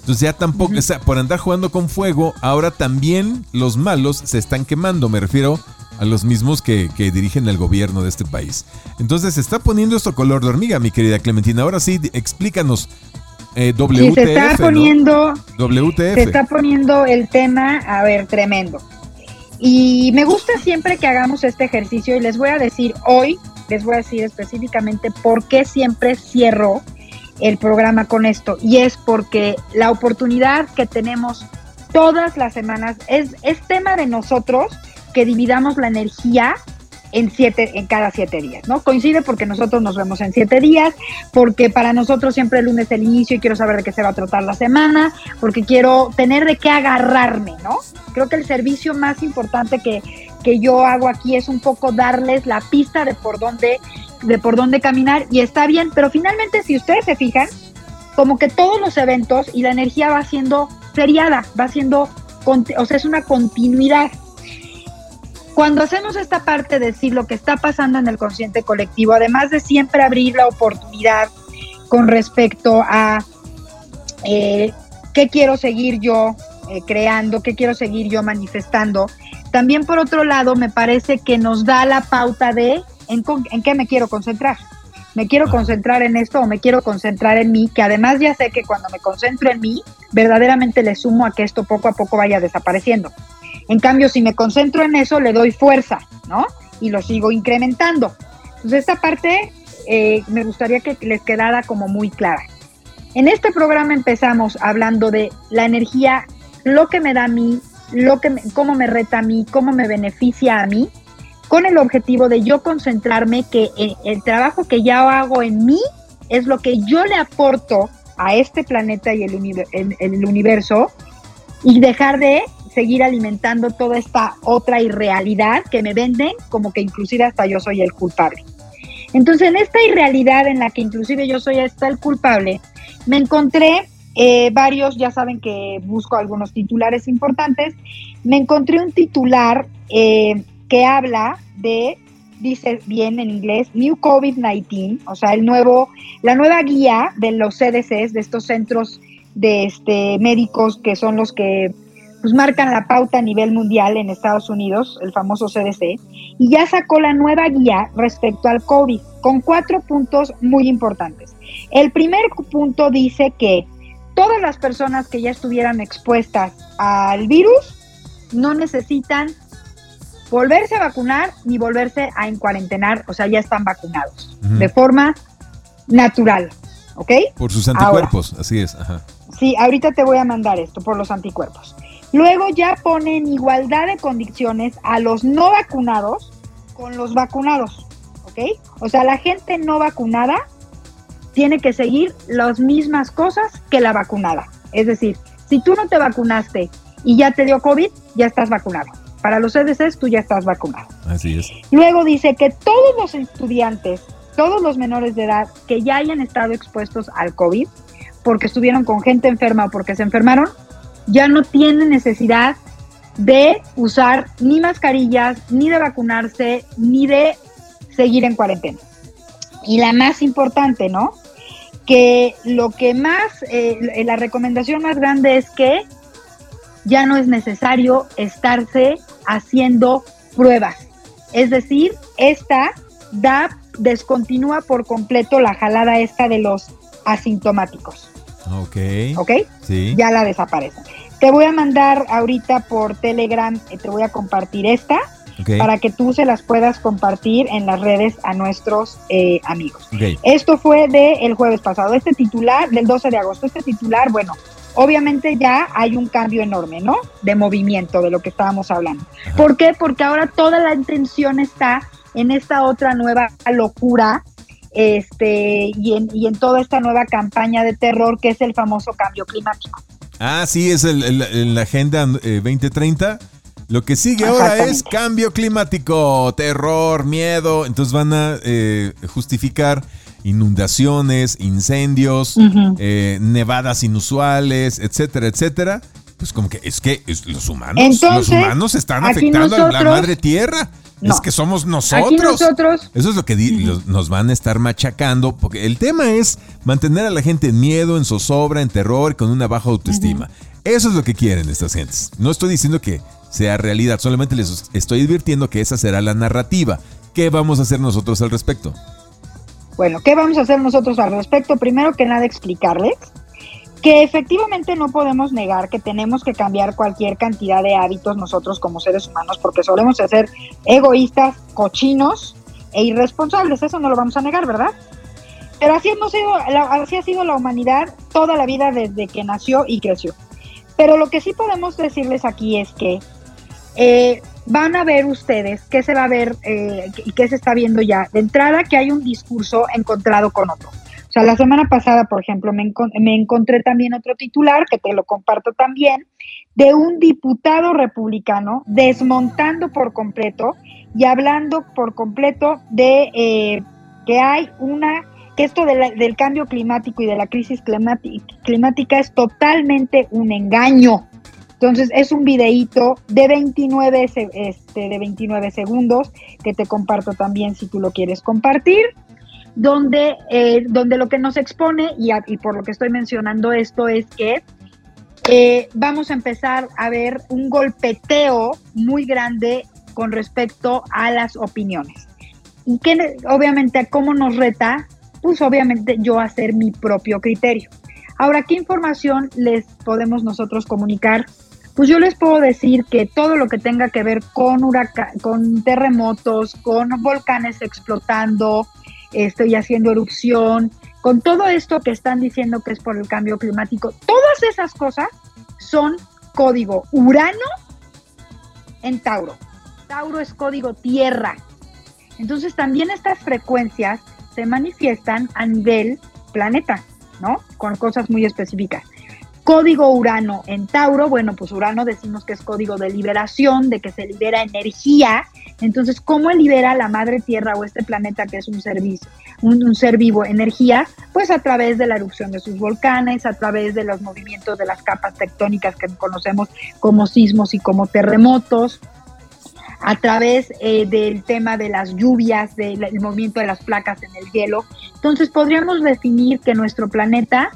Entonces ya tampoco, o sea, por andar jugando con fuego, ahora también los malos se están quemando, me refiero a los mismos que, dirigen el gobierno de este país. Entonces se está poniendo esto color de hormiga, mi querida Clementina. Ahora sí, explícanos. Eh, WTF, se está poniendo, WTF. Se está poniendo el tema, a ver, tremendo. Y me gusta siempre que hagamos este ejercicio y les voy a decir hoy, les voy a decir específicamente por qué siempre cierro el programa con esto. Y es porque la oportunidad que tenemos todas las semanas es, es tema de nosotros que dividamos la energía en siete, en cada siete días, ¿no? Coincide porque nosotros nos vemos en siete días, porque para nosotros siempre el lunes es el inicio y quiero saber de qué se va a tratar la semana, porque quiero tener de qué agarrarme, ¿no? Creo que el servicio más importante que, que yo hago aquí es un poco darles la pista de por dónde, de por dónde caminar, y está bien, pero finalmente si ustedes se fijan, como que todos los eventos y la energía va siendo seriada, va siendo, o sea, es una continuidad. Cuando hacemos esta parte de decir lo que está pasando en el consciente colectivo, además de siempre abrir la oportunidad con respecto a eh, qué quiero seguir yo eh, creando, qué quiero seguir yo manifestando, también por otro lado me parece que nos da la pauta de en, en qué me quiero concentrar. Me quiero concentrar en esto o me quiero concentrar en mí, que además ya sé que cuando me concentro en mí, verdaderamente le sumo a que esto poco a poco vaya desapareciendo. En cambio, si me concentro en eso, le doy fuerza, ¿no? Y lo sigo incrementando. Entonces, esta parte eh, me gustaría que les quedara como muy clara. En este programa empezamos hablando de la energía, lo que me da a mí, lo que cómo me reta a mí, cómo me beneficia a mí, con el objetivo de yo concentrarme que eh, el, trabajo que ya hago en mí es lo que yo le aporto a este planeta y el, el universo y dejar de seguir alimentando toda esta otra irrealidad que me venden como que inclusive hasta yo soy el culpable. Entonces, en esta irrealidad en la que inclusive yo soy hasta el culpable, me encontré eh, varios, ya saben que busco algunos titulares importantes, me encontré un titular eh, que habla de, dice bien en inglés, New COVID-19, o sea, el nuevo, la nueva guía de los CDCs, de estos centros de este, médicos que son los que pues marcan la pauta a nivel mundial en Estados Unidos, el famoso CDC, y ya sacó la nueva guía respecto al COVID, con cuatro puntos muy importantes. El primer punto dice que todas las personas que ya estuvieran expuestas al virus no necesitan volverse a vacunar ni volverse a encuarentenar, o sea, ya están vacunados de forma natural, ¿ok? Por sus anticuerpos, así es. Ajá. Sí, ahorita te voy a mandar esto por los anticuerpos. Luego ya ponen igualdad de condiciones a los no vacunados con los vacunados, ¿ok? O sea, la gente no vacunada tiene que seguir las mismas cosas que la vacunada. Es decir, si tú no te vacunaste y ya te dio COVID, ya estás vacunado. Para los CDCs tú ya estás vacunado. Así es. Luego dice que todos los estudiantes, todos los menores de edad que ya hayan estado expuestos al COVID, porque estuvieron con gente enferma o porque se enfermaron, ya no tienen necesidad de usar ni mascarillas, ni de vacunarse, ni de seguir en cuarentena. Y la más importante, ¿no? Que lo que más, eh, la recomendación más grande es que ya no es necesario estarse haciendo pruebas. Es decir, esta da, descontinúa por completo la jalada esta de los asintomáticos. Ok. ¿Ok? Sí. Ya la desaparece. Te voy a mandar ahorita por Telegram, eh, te voy a compartir esta para que tú se las puedas compartir en las redes a nuestros eh, amigos. Esto fue del el jueves pasado. Este titular, del 12 de agosto, este titular, bueno, obviamente ya hay un cambio enorme, ¿no? De movimiento, de lo que estábamos hablando. ¿Por qué? Porque ahora toda la intención está en esta otra nueva locura este, y, en, y en toda esta nueva campaña de terror que es el famoso cambio climático. Ah, sí, es el, la Agenda 2030. Eh, Lo que sigue ahora es cambio climático, terror, miedo. Entonces van a eh, justificar inundaciones, incendios, eh, nevadas inusuales, etcétera, etcétera. Pues como que es que los humanos, los humanos están afectando a la madre tierra. Es que somos nosotros. Eso es lo que nos van a estar machacando, porque el tema es mantener a la gente en miedo, en zozobra, en terror, con una baja autoestima. Eso es lo que quieren estas gentes. No estoy diciendo que sea realidad, solamente les estoy advirtiendo que esa será la narrativa. ¿Qué vamos a hacer nosotros al respecto? Bueno, ¿qué vamos a hacer nosotros al respecto? Primero que nada, explicarles que efectivamente no podemos negar que tenemos que cambiar cualquier cantidad de hábitos nosotros como seres humanos porque solemos ser egoístas, cochinos e irresponsables, eso no lo vamos a negar, ¿verdad? Pero así, hemos sido, así ha sido la humanidad toda la vida desde que nació y creció. Pero lo que sí podemos decirles aquí es que eh, van a ver ustedes qué se va a ver eh, y qué se está viendo ya. De entrada, que hay un discurso encontrado con otro. O sea, la semana pasada, por ejemplo, me, me, encontré también otro titular, que te lo comparto también, de un diputado republicano desmontando por completo y hablando por completo de eh, que hay una, que esto del cambio climático y de la crisis climática es totalmente un engaño. Entonces es un videíto de 29, este, de 29 segundos que te comparto también si tú lo quieres compartir, donde, eh, donde lo que nos expone, y, y, por lo que estoy mencionando esto, es que eh, vamos a empezar a ver un golpeteo muy grande con respecto a las opiniones. Y que obviamente, ¿cómo nos reta? Pues obviamente yo hacer mi propio criterio. Ahora, ¿qué información les podemos nosotros comunicar pues yo les puedo decir que todo lo que tenga que ver con con terremotos, con volcanes explotando, estoy haciendo erupción, con todo esto que están diciendo que es por el cambio climático, todas esas cosas son código Urano en Tauro. Tauro es código Tierra. Entonces también estas frecuencias se manifiestan a nivel planeta, ¿no? Con cosas muy específicas. Código Urano en Tauro, bueno, pues Urano decimos que es código de liberación, de que se libera energía. Entonces, ¿cómo libera la madre tierra o este planeta que es un ser, un, ser vivo energía? Pues a través de la erupción de sus volcanes, a través de los movimientos de las capas tectónicas que conocemos como sismos y como terremotos, a través eh, del tema de las lluvias, del movimiento de las placas en el hielo. Entonces, podríamos definir que nuestro planeta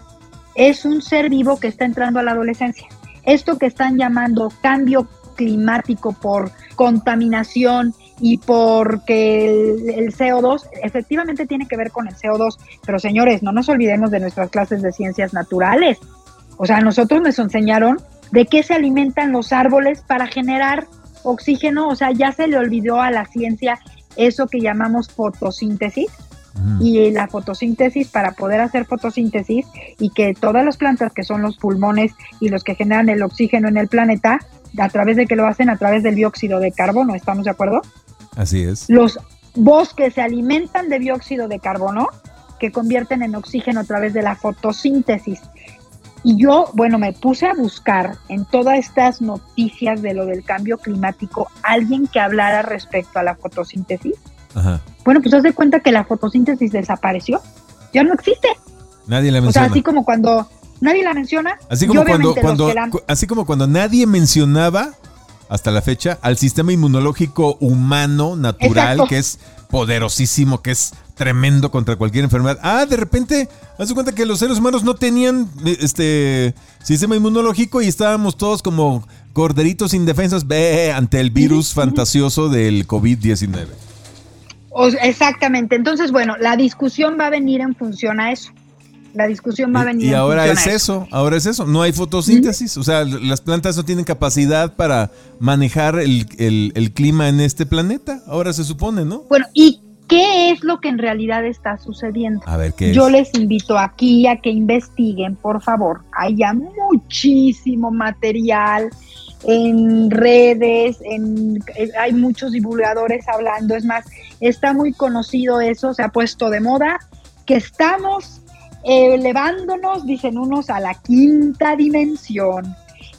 es un ser vivo que está entrando a la adolescencia. Esto que están llamando cambio climático por contaminación y porque el, CO2 efectivamente tiene que ver con el CO2, pero señores, no nos olvidemos de nuestras clases de ciencias naturales. O sea, nosotros nos enseñaron de qué se alimentan los árboles para generar oxígeno, o sea, ya se le olvidó a la ciencia eso que llamamos fotosíntesis. Y la fotosíntesis, para poder hacer fotosíntesis y que todas las plantas que son los pulmones y los que generan el oxígeno en el planeta, a través de que lo hacen a través del dióxido de carbono, ¿estamos de acuerdo? Así es. Los bosques se alimentan de dióxido de carbono que convierten en oxígeno a través de la fotosíntesis. Y yo, bueno, me puse a buscar en todas estas noticias de lo del cambio climático alguien que hablara respecto a la fotosíntesis. Bueno, pues haz de cuenta que la fotosíntesis desapareció. Ya no existe. Nadie la menciona. O sea, así como cuando nadie la menciona. Así como, cuando, cuando así como cuando nadie mencionaba hasta la fecha al sistema inmunológico humano natural que es poderosísimo, que es tremendo contra cualquier enfermedad. Ah, de repente, haz cuenta que los seres humanos no tenían este sistema inmunológico y estábamos todos como corderitos indefensos ante el virus fantasioso del COVID-19. Exactamente. Entonces, bueno, la discusión va a venir en función a eso. La discusión va a venir. Y, y ahora es eso, ahora es eso. No hay fotosíntesis. O sea, las plantas no tienen capacidad para manejar el, el clima en este planeta. Ahora se supone, ¿no? Bueno, y ¿Qué es lo que en realidad está sucediendo? A ver, ¿qué Yo les invito aquí a que investiguen, por favor. Hay ya muchísimo material en redes, en, eh, hay muchos divulgadores hablando. Es más, está muy conocido eso, se ha puesto de moda, que estamos elevándonos, dicen unos, a la quinta dimensión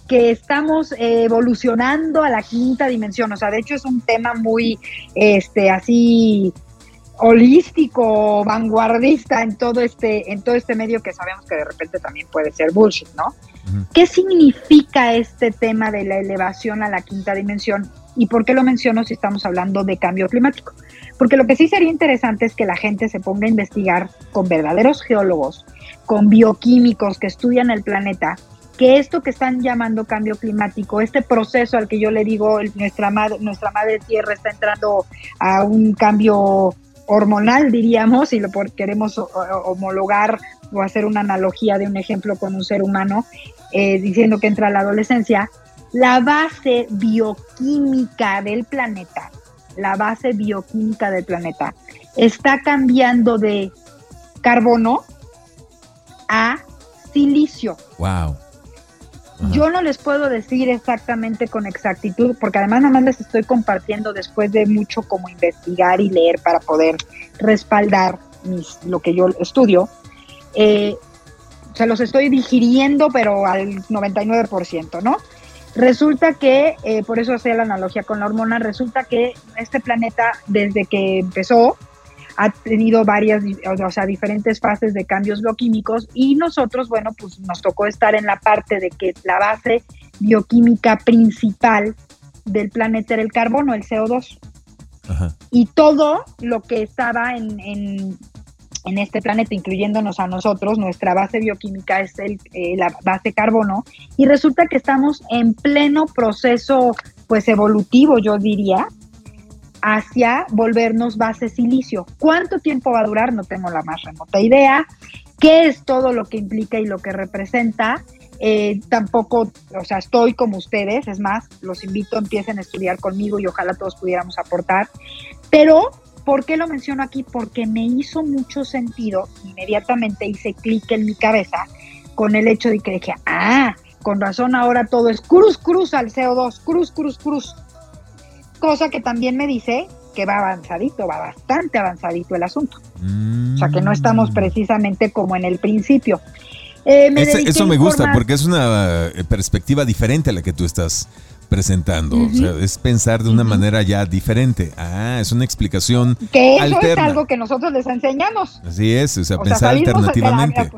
que estamos evolucionando a la quinta dimensión. O sea, de hecho es un tema muy, este, así holístico, vanguardista en todo este, en todo este medio que sabemos que de repente también puede ser bullshit, ¿no? ¿Qué significa este tema de la elevación a la quinta dimensión? ¿Y por qué lo menciono si estamos hablando de cambio climático? Porque lo que sí sería interesante es que la gente se ponga a investigar con verdaderos geólogos, con bioquímicos que estudian el planeta, que esto que están llamando cambio climático, este proceso al que yo le digo, nuestra madre, nuestra madre tierra está entrando a un cambio hormonal, diríamos, y lo queremos homologar o hacer una analogía de un ejemplo con un ser humano, eh, diciendo que entra a la adolescencia, la base bioquímica del planeta, la base bioquímica del planeta, está cambiando de carbono a silicio. Wow. Yo no les puedo decir exactamente con exactitud, porque además nada más les estoy compartiendo después de mucho como investigar y leer para poder respaldar mis, lo que yo estudio. Eh, se los estoy digiriendo, pero al 99%, ¿no? Resulta que, eh, por eso hacía la analogía con la hormona, resulta que este planeta, desde que empezó, ha tenido varias, o sea, diferentes fases de cambios bioquímicos y nosotros, bueno, pues nos tocó estar en la parte de que la base bioquímica principal del planeta era el carbono, el CO2. Y todo lo que estaba en, en, este planeta, incluyéndonos a nosotros, nuestra base bioquímica es el, eh, la base carbono, y resulta que estamos en pleno proceso pues evolutivo, yo diría, hacia volvernos base silicio. ¿Cuánto tiempo va a durar? No tengo la más remota idea. ¿Qué es todo lo que implica y lo que representa? Eh, tampoco, o sea, estoy como ustedes, es más, los invito, empiecen a estudiar conmigo y ojalá todos pudiéramos aportar. Pero, ¿por qué lo menciono aquí? Porque me hizo mucho sentido, inmediatamente hice clic en mi cabeza con el hecho de que dije, ah, con razón ahora todo es cruz, cruz al CO2, cruz, cruz, cruz cosa que también me dice que va avanzadito, va bastante avanzadito el asunto. O sea, que no estamos mm. precisamente como en el principio. Eh, eso me gusta porque es una eh, perspectiva diferente a la que tú estás presentando. O sea, es pensar de una manera ya diferente. Ah, es una explicación Que eso es algo que nosotros les enseñamos. Así es, o sea, pensar alternativamente.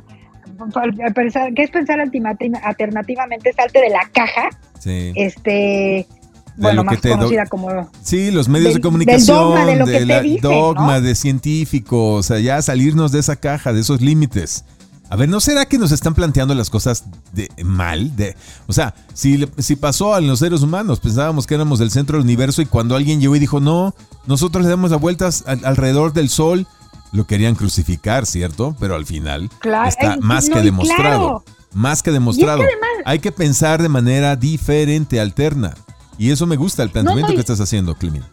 ¿Qué es pensar alternativamente? Salte de la caja. Sí. Este bueno, más conocida como... Sí, los medios de comunicación, dogma de, lo que te dogma, de científicos, o sea, ya salirnos de esa caja, de esos límites. A ver, ¿no será que nos están planteando las cosas de mal? De, o sea, si, si pasó a los seres humanos, pensábamos que éramos del centro del universo y cuando alguien llegó y dijo, no, nosotros le damos las vueltas alrededor del sol, lo querían crucificar, ¿cierto? Pero al final está más que demostrado. Más que demostrado. Hay que pensar de manera diferente, alterna. Y eso me gusta, el planteamiento que estás haciendo, Clemen.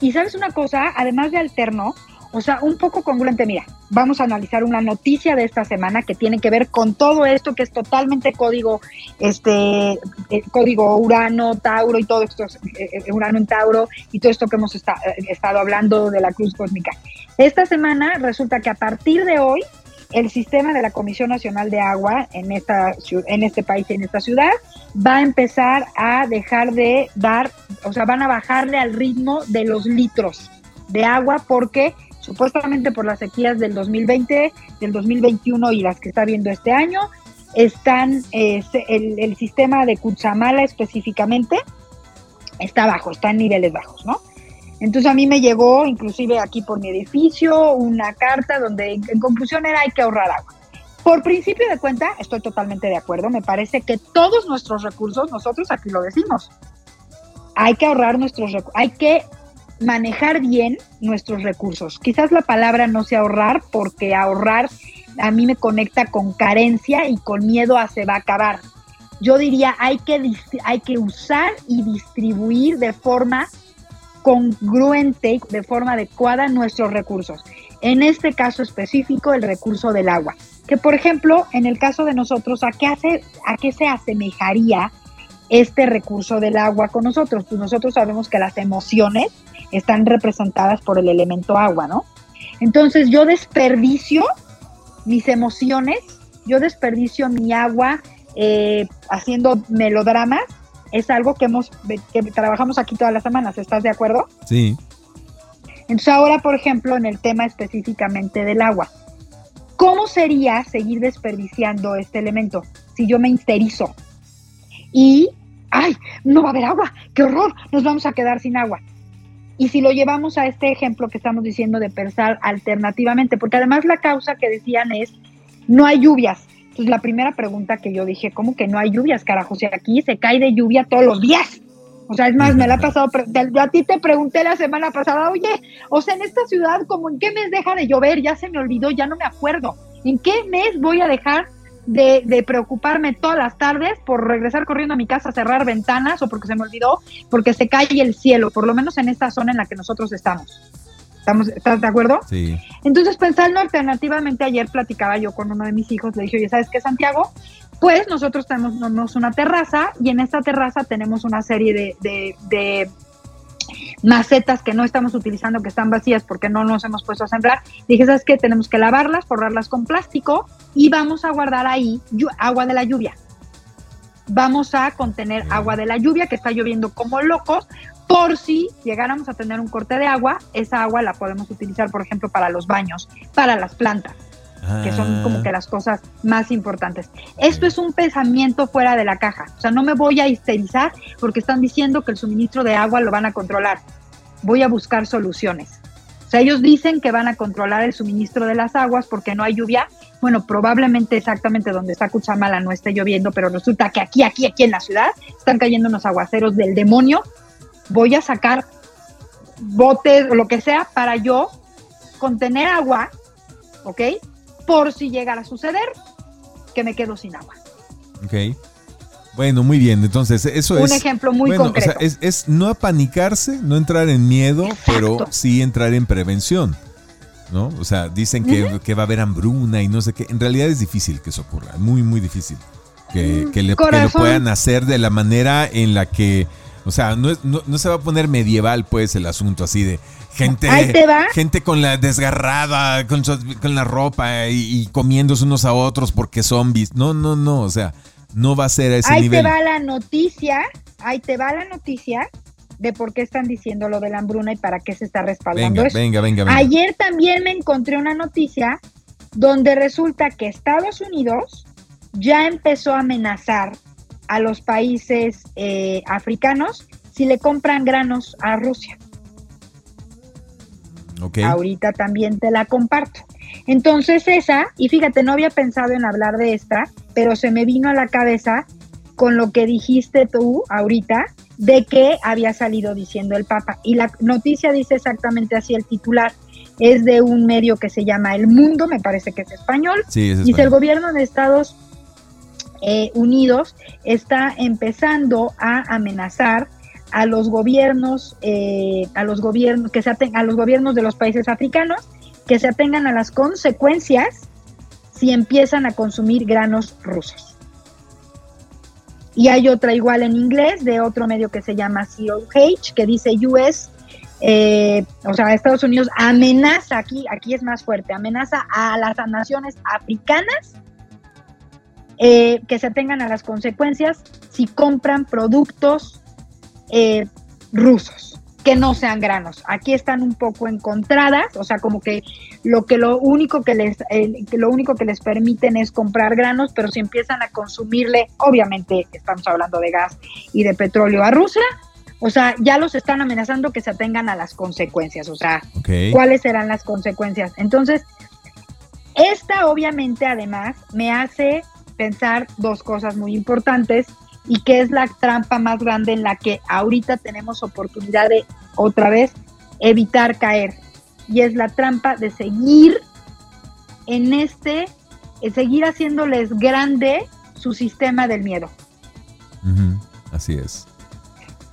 Y sabes una cosa, además de alterno, o sea, un poco congruente, mira, vamos a analizar una noticia de esta semana que tiene que ver con todo esto que es totalmente código, este, eh, código Urano, Tauro y todo esto, eh, eh, Urano en Tauro y todo esto que hemos estado hablando de la cruz cósmica. Esta semana resulta que a partir de hoy el sistema de la Comisión Nacional de Agua en, esta, en este país y en esta ciudad va a empezar a dejar de dar, o sea, van a bajarle al ritmo de los litros de agua porque supuestamente por las sequías del 2020, del 2021 y las que está viendo este año, están, el, el, sistema de Cuchamala específicamente está bajo, está en niveles bajos, ¿no? Entonces a mí me llegó, inclusive aquí por mi edificio, una carta donde en conclusión era hay que ahorrar agua. Por principio de cuenta, estoy totalmente de acuerdo, me parece que todos nuestros recursos, nosotros aquí lo decimos, hay que ahorrar nuestros recursos, hay que manejar bien nuestros recursos. Quizás la palabra no sea ahorrar, porque ahorrar a mí me conecta con carencia y con miedo a se va a acabar. Yo diría, hay que, hay que usar y distribuir de forma congruente, de forma adecuada nuestros recursos. En este caso específico, el recurso del agua. Que, por ejemplo, en el caso de nosotros, ¿a qué, hace, a qué se asemejaría este recurso del agua con nosotros? Pues nosotros sabemos que las emociones están representadas por el elemento agua, ¿no? Entonces yo desperdicio mis emociones, yo desperdicio mi agua eh, haciendo melodramas, es algo que hemos que trabajamos aquí todas las semanas, ¿estás de acuerdo? Sí. Entonces ahora, por ejemplo, en el tema específicamente del agua, ¿cómo sería seguir desperdiciando este elemento si yo me insterizo? Y, ay, no va a haber agua, qué horror, nos vamos a quedar sin agua. Y si lo llevamos a este ejemplo que estamos diciendo de pensar alternativamente, porque además la causa que decían es, no hay lluvias. Entonces la primera pregunta que yo dije, ¿cómo que no hay lluvias, carajo? Sea, aquí se cae de lluvia todos los días. O sea, es más, me la ha pasado, yo a ti te pregunté la semana pasada, oye, o sea, en esta ciudad, ¿cómo en qué mes deja de llover? Ya se me olvidó, ya no me acuerdo. ¿En qué mes voy a dejar de, preocuparme todas las tardes por regresar corriendo a mi casa a cerrar ventanas o porque se me olvidó, porque se cae el cielo, por lo menos en esta zona en la que nosotros estamos. ¿Estamos, ¿Estás de acuerdo? Sí. Entonces, pensando alternativamente, ayer platicaba yo con uno de mis hijos, le dije, oye, ¿sabes qué, Santiago? Pues nosotros tenemos una terraza y en esta terraza tenemos una serie de, de macetas que no estamos utilizando, que están vacías porque no nos hemos puesto a sembrar. Dije, ¿sabes qué? Tenemos que lavarlas, forrarlas con plástico y vamos a guardar ahí agua de la lluvia. Vamos a contener agua de la lluvia que está lloviendo como locos por si llegáramos a tener un corte de agua, esa agua la podemos utilizar, por ejemplo, para los baños, para las plantas que son como que ah. las cosas más importantes. Esto es un pensamiento fuera de la caja, o sea, no me voy a histerizar porque están diciendo que el suministro de agua lo van a controlar. Voy a buscar soluciones. O sea, ellos dicen que van a controlar el suministro de las aguas porque no hay lluvia. Bueno, probablemente exactamente donde está Cuchamala no esté lloviendo, pero resulta que aquí, aquí, aquí en la ciudad están cayendo unos aguaceros del demonio. Voy a sacar botes o lo que sea para yo contener agua, ¿ok? Por si llegara a suceder que me quedo sin agua. Ok. Bueno, muy bien. Entonces, eso es. Un ejemplo muy concreto. O sea, es, no apanicarse, no entrar en miedo, pero sí entrar en prevención. ¿No? O sea, dicen que, que, va a haber hambruna y no sé qué. En realidad es difícil que eso ocurra. Muy, muy difícil. Que, que, le, que lo puedan hacer de la manera en la que. O sea, no, no, no se va a poner medieval, pues, el asunto así de Gente, gente con la desgarrada, con, con la ropa y, comiéndose unos a otros porque zombies. No, no, no, o sea, no va a ser a ese nivel. Ahí te va la noticia, ahí te va la noticia de por qué están diciendo lo de la hambruna y para qué se está respaldando venga, Venga, venga, venga. Ayer también me encontré una noticia donde resulta que Estados Unidos ya empezó a amenazar a los países eh, africanos si le compran granos a Rusia. Ahorita también te la comparto. Entonces esa, y fíjate, no había pensado en hablar de esta, pero se me vino a la cabeza con lo que dijiste tú ahorita de que había salido diciendo el Papa. Y la noticia dice exactamente así el titular. Es de un medio que se llama El Mundo, me parece que es español. Sí, es Dice el gobierno de Estados eh, Unidos está empezando a amenazar a los gobiernos, eh, a los gobiernos que se a los gobiernos de los países africanos que se atengan a las consecuencias si empiezan a consumir granos rusos. Y hay otra igual en inglés de otro medio que se llama COH, que dice US, eh, o sea, Estados Unidos amenaza, aquí, aquí es más fuerte, amenaza a las naciones africanas eh, que se atengan a las consecuencias si compran productos eh, rusos que no sean granos. Aquí están un poco encontradas, o sea, como que lo que lo único que les lo único que les permiten es comprar granos, pero si empiezan a consumirle, obviamente estamos hablando de gas y de petróleo a Rusia, o sea, ya los están amenazando que se atengan a las consecuencias, o sea, ¿cuáles serán las consecuencias? Entonces, esta obviamente además me hace pensar dos cosas muy importantes y que es la trampa más grande en la que ahorita tenemos oportunidad de otra vez evitar caer. Y es la trampa de seguir en este, seguir haciéndoles grande su sistema del miedo. Así es.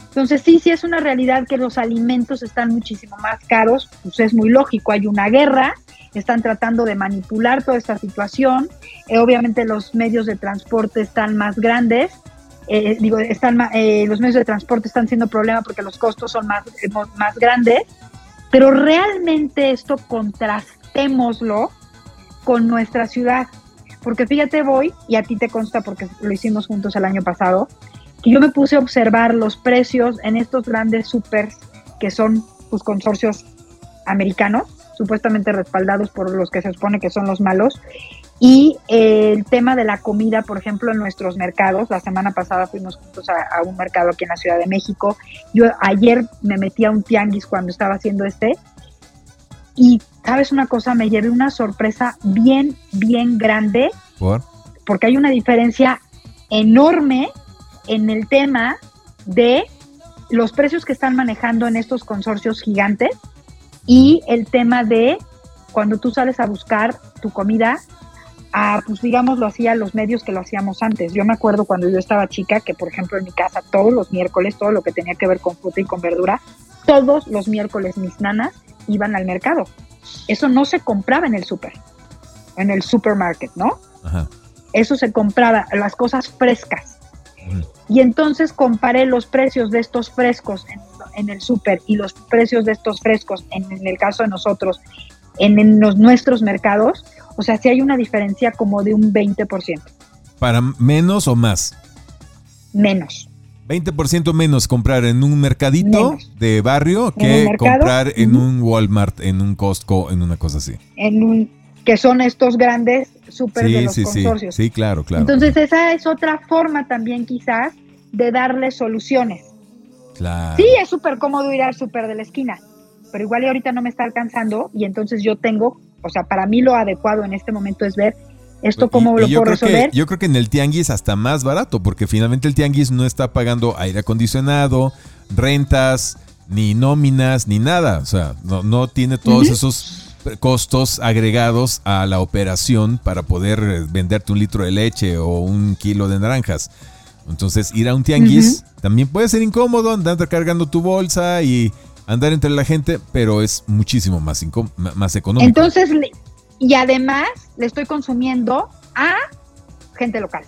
Entonces sí, sí es una realidad que los alimentos están muchísimo más caros, pues es muy lógico, hay una guerra, están tratando de manipular toda esta situación, eh, obviamente los medios de transporte están más grandes, eh, digo, están, eh, los medios de transporte están siendo problema porque los costos son más, eh, más grandes, pero realmente esto contrastémoslo con nuestra ciudad. Porque fíjate, voy, y a ti te consta porque lo hicimos juntos el año pasado, que yo me puse a observar los precios en estos grandes supers que son pues, consorcios americanos, supuestamente respaldados por los que se supone que son los malos, y el tema de la comida, por ejemplo, en nuestros mercados. La semana pasada fuimos juntos a, un mercado aquí en la Ciudad de México. Yo ayer me metí a un tianguis cuando estaba haciendo este. Y, ¿sabes una cosa? Me llevé una sorpresa bien, bien grande. ¿Por? Porque hay una diferencia enorme en el tema de los precios que están manejando en estos consorcios gigantes y el tema de cuando tú sales a buscar tu comida a, pues digámoslo así, a los medios que lo hacíamos antes. Yo me acuerdo cuando yo estaba chica que, por ejemplo, en mi casa todos los miércoles, todo lo que tenía que ver con fruta y con verdura, todos los miércoles mis nanas iban al mercado. Eso no se compraba en el súper, en el supermarket, ¿no? Eso se compraba, las cosas frescas. Y entonces comparé los precios de estos frescos en, el súper y los precios de estos frescos, en, el caso de nosotros, en, en los, nuestros mercados o sea, si hay una diferencia como de un 20%. ¿Para menos o más? Menos. 20% menos comprar en un mercadito de barrio que comprar en un Walmart, en un Costco, en una cosa así. En un que son estos grandes super de los consorcios. Sí, sí, claro, claro. Entonces esa es otra forma también quizás de darle soluciones. Claro. Sí, es súper cómodo ir al súper de la esquina, pero igual y ahorita no me está alcanzando y entonces yo tengo o sea, para mí lo adecuado en este momento es ver esto cómo lo puedo resolver. yo creo que en el tianguis hasta más barato, porque finalmente el tianguis no está pagando aire acondicionado, rentas, ni nóminas, ni nada. O sea, no, tiene todos esos costos agregados a la operación para poder eh, venderte un litro de leche o un kilo de naranjas. Entonces, ir a un tianguis también puede ser incómodo, andar cargando tu bolsa y andar entre la gente, pero es muchísimo más, más económico. Entonces, y además le estoy consumiendo a gente local.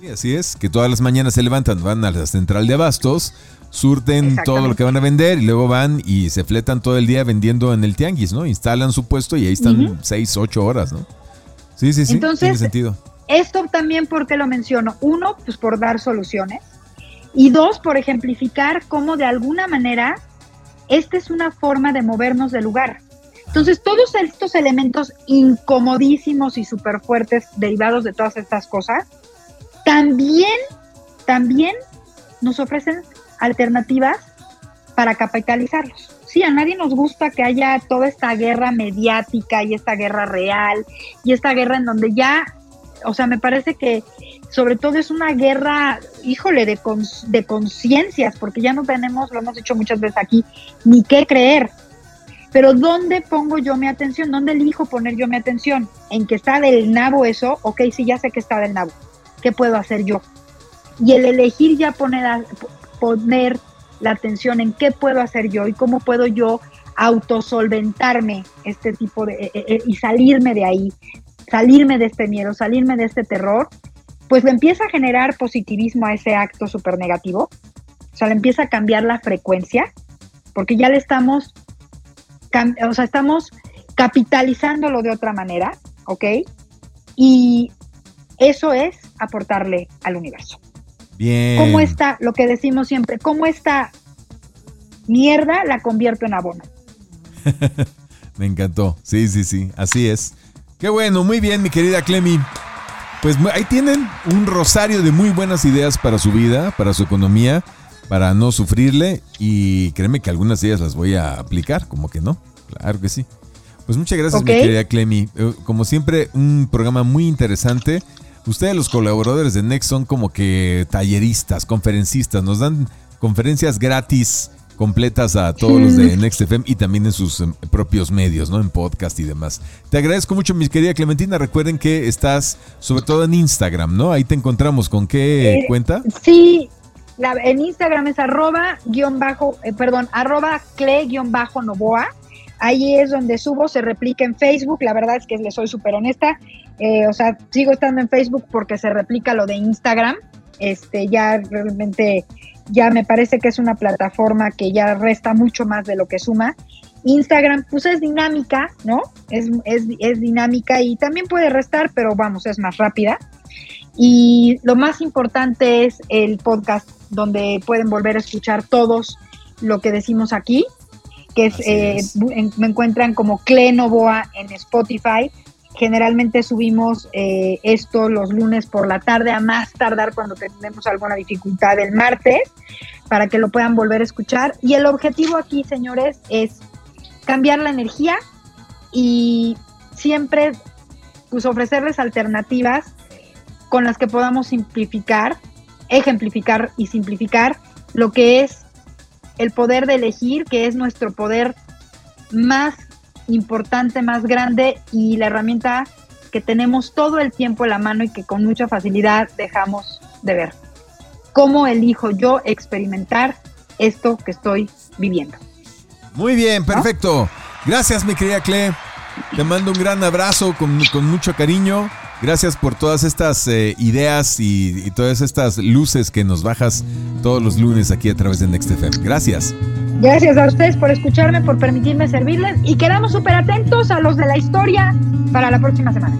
Sí, así es, que todas las mañanas se levantan, van a la central de abastos, surten todo lo que van a vender y luego van y se fletan todo el día vendiendo en el tianguis, ¿no? Instalan su puesto y ahí están seis, ocho horas, ¿no? Sí, sí, sí, Entonces, tiene sentido. Esto también porque lo menciono. Uno, pues por dar soluciones. Y dos, por ejemplificar cómo de alguna manera esta es una forma de movernos del lugar. Entonces, todos estos elementos incomodísimos y súper fuertes derivados de todas estas cosas, también, también nos ofrecen alternativas para capitalizarlos. Sí, a nadie nos gusta que haya toda esta guerra mediática y esta guerra real y esta guerra en donde ya, o sea, me parece que sobre todo es una guerra, híjole, de, de conciencias, porque ya no tenemos, lo hemos dicho muchas veces aquí, ni qué creer. Pero ¿dónde pongo yo mi atención? ¿Dónde elijo poner yo mi atención? ¿En que está del nabo eso? Ok, sí, ya sé que está del nabo. ¿Qué puedo hacer yo? Y el elegir ya poner, poner la atención en qué puedo hacer yo y cómo puedo yo autosolventarme este tipo de eh, eh, y salirme de ahí, salirme de este miedo, salirme de este terror, pues le empieza a generar positivismo a ese acto súper negativo, o sea, le empieza a cambiar la frecuencia, porque ya le estamos, o sea, estamos capitalizándolo de otra manera, ¿ok? Y eso es aportarle al universo. Bien. ¿Cómo está, lo que decimos siempre, cómo esta mierda la convierto en abono? Me encantó. Sí, sí, sí, así es. Qué bueno, muy bien, mi querida Clemi. Pues ahí tienen un rosario de muy buenas ideas para su vida, para su economía, para no sufrirle y créeme que algunas de ellas las voy a aplicar, como que no, claro que sí. Pues muchas gracias, mi querida Clemi. Eh, como siempre, un programa muy interesante. Ustedes, los colaboradores de Next, son como que talleristas, conferencistas, nos dan conferencias gratis completas a todos los de NextFM y también en sus em, propios medios, ¿no? En podcast y demás. Te agradezco mucho, mi querida Clementina. Recuerden que estás sobre todo en Instagram, ¿no? Ahí te encontramos. ¿Con qué eh, cuenta? Sí, en Instagram es arroba guion bajo, eh, perdón, arroba cle guion bajo novoa. Ahí es donde subo, se replica en Facebook. La verdad es que le soy súper honesta. Eh, o sea, sigo estando en Facebook porque se replica lo de Instagram. Este, ya realmente ya me parece que es una plataforma que ya resta mucho más de lo que suma. Instagram, pues es dinámica, ¿no? Es, es, dinámica y también puede restar, pero vamos, es más rápida. Y lo más importante es el podcast, donde pueden volver a escuchar todos lo que decimos aquí, que es, eh, me encuentran como Clenoboa en Spotify, Generalmente subimos eh, esto los lunes por la tarde, a más tardar cuando tenemos alguna dificultad el martes, para que lo puedan volver a escuchar. Y el objetivo aquí, señores, es cambiar la energía y siempre pues, ofrecerles alternativas con las que podamos simplificar, ejemplificar y simplificar lo que es el poder de elegir, que es nuestro poder más importante, más grande y la herramienta que tenemos todo el tiempo en la mano y que con mucha facilidad dejamos de ver. ¿Cómo elijo yo experimentar esto que estoy viviendo? Muy bien, perfecto. Gracias, mi querida Cle. Te mando un gran abrazo con, mucho cariño. Gracias por todas estas eh, ideas y, todas estas luces que nos bajas todos los lunes aquí a través de NextFM. Gracias. Gracias a ustedes por escucharme, por permitirme servirles y quedamos súper atentos a los de la historia para la próxima semana.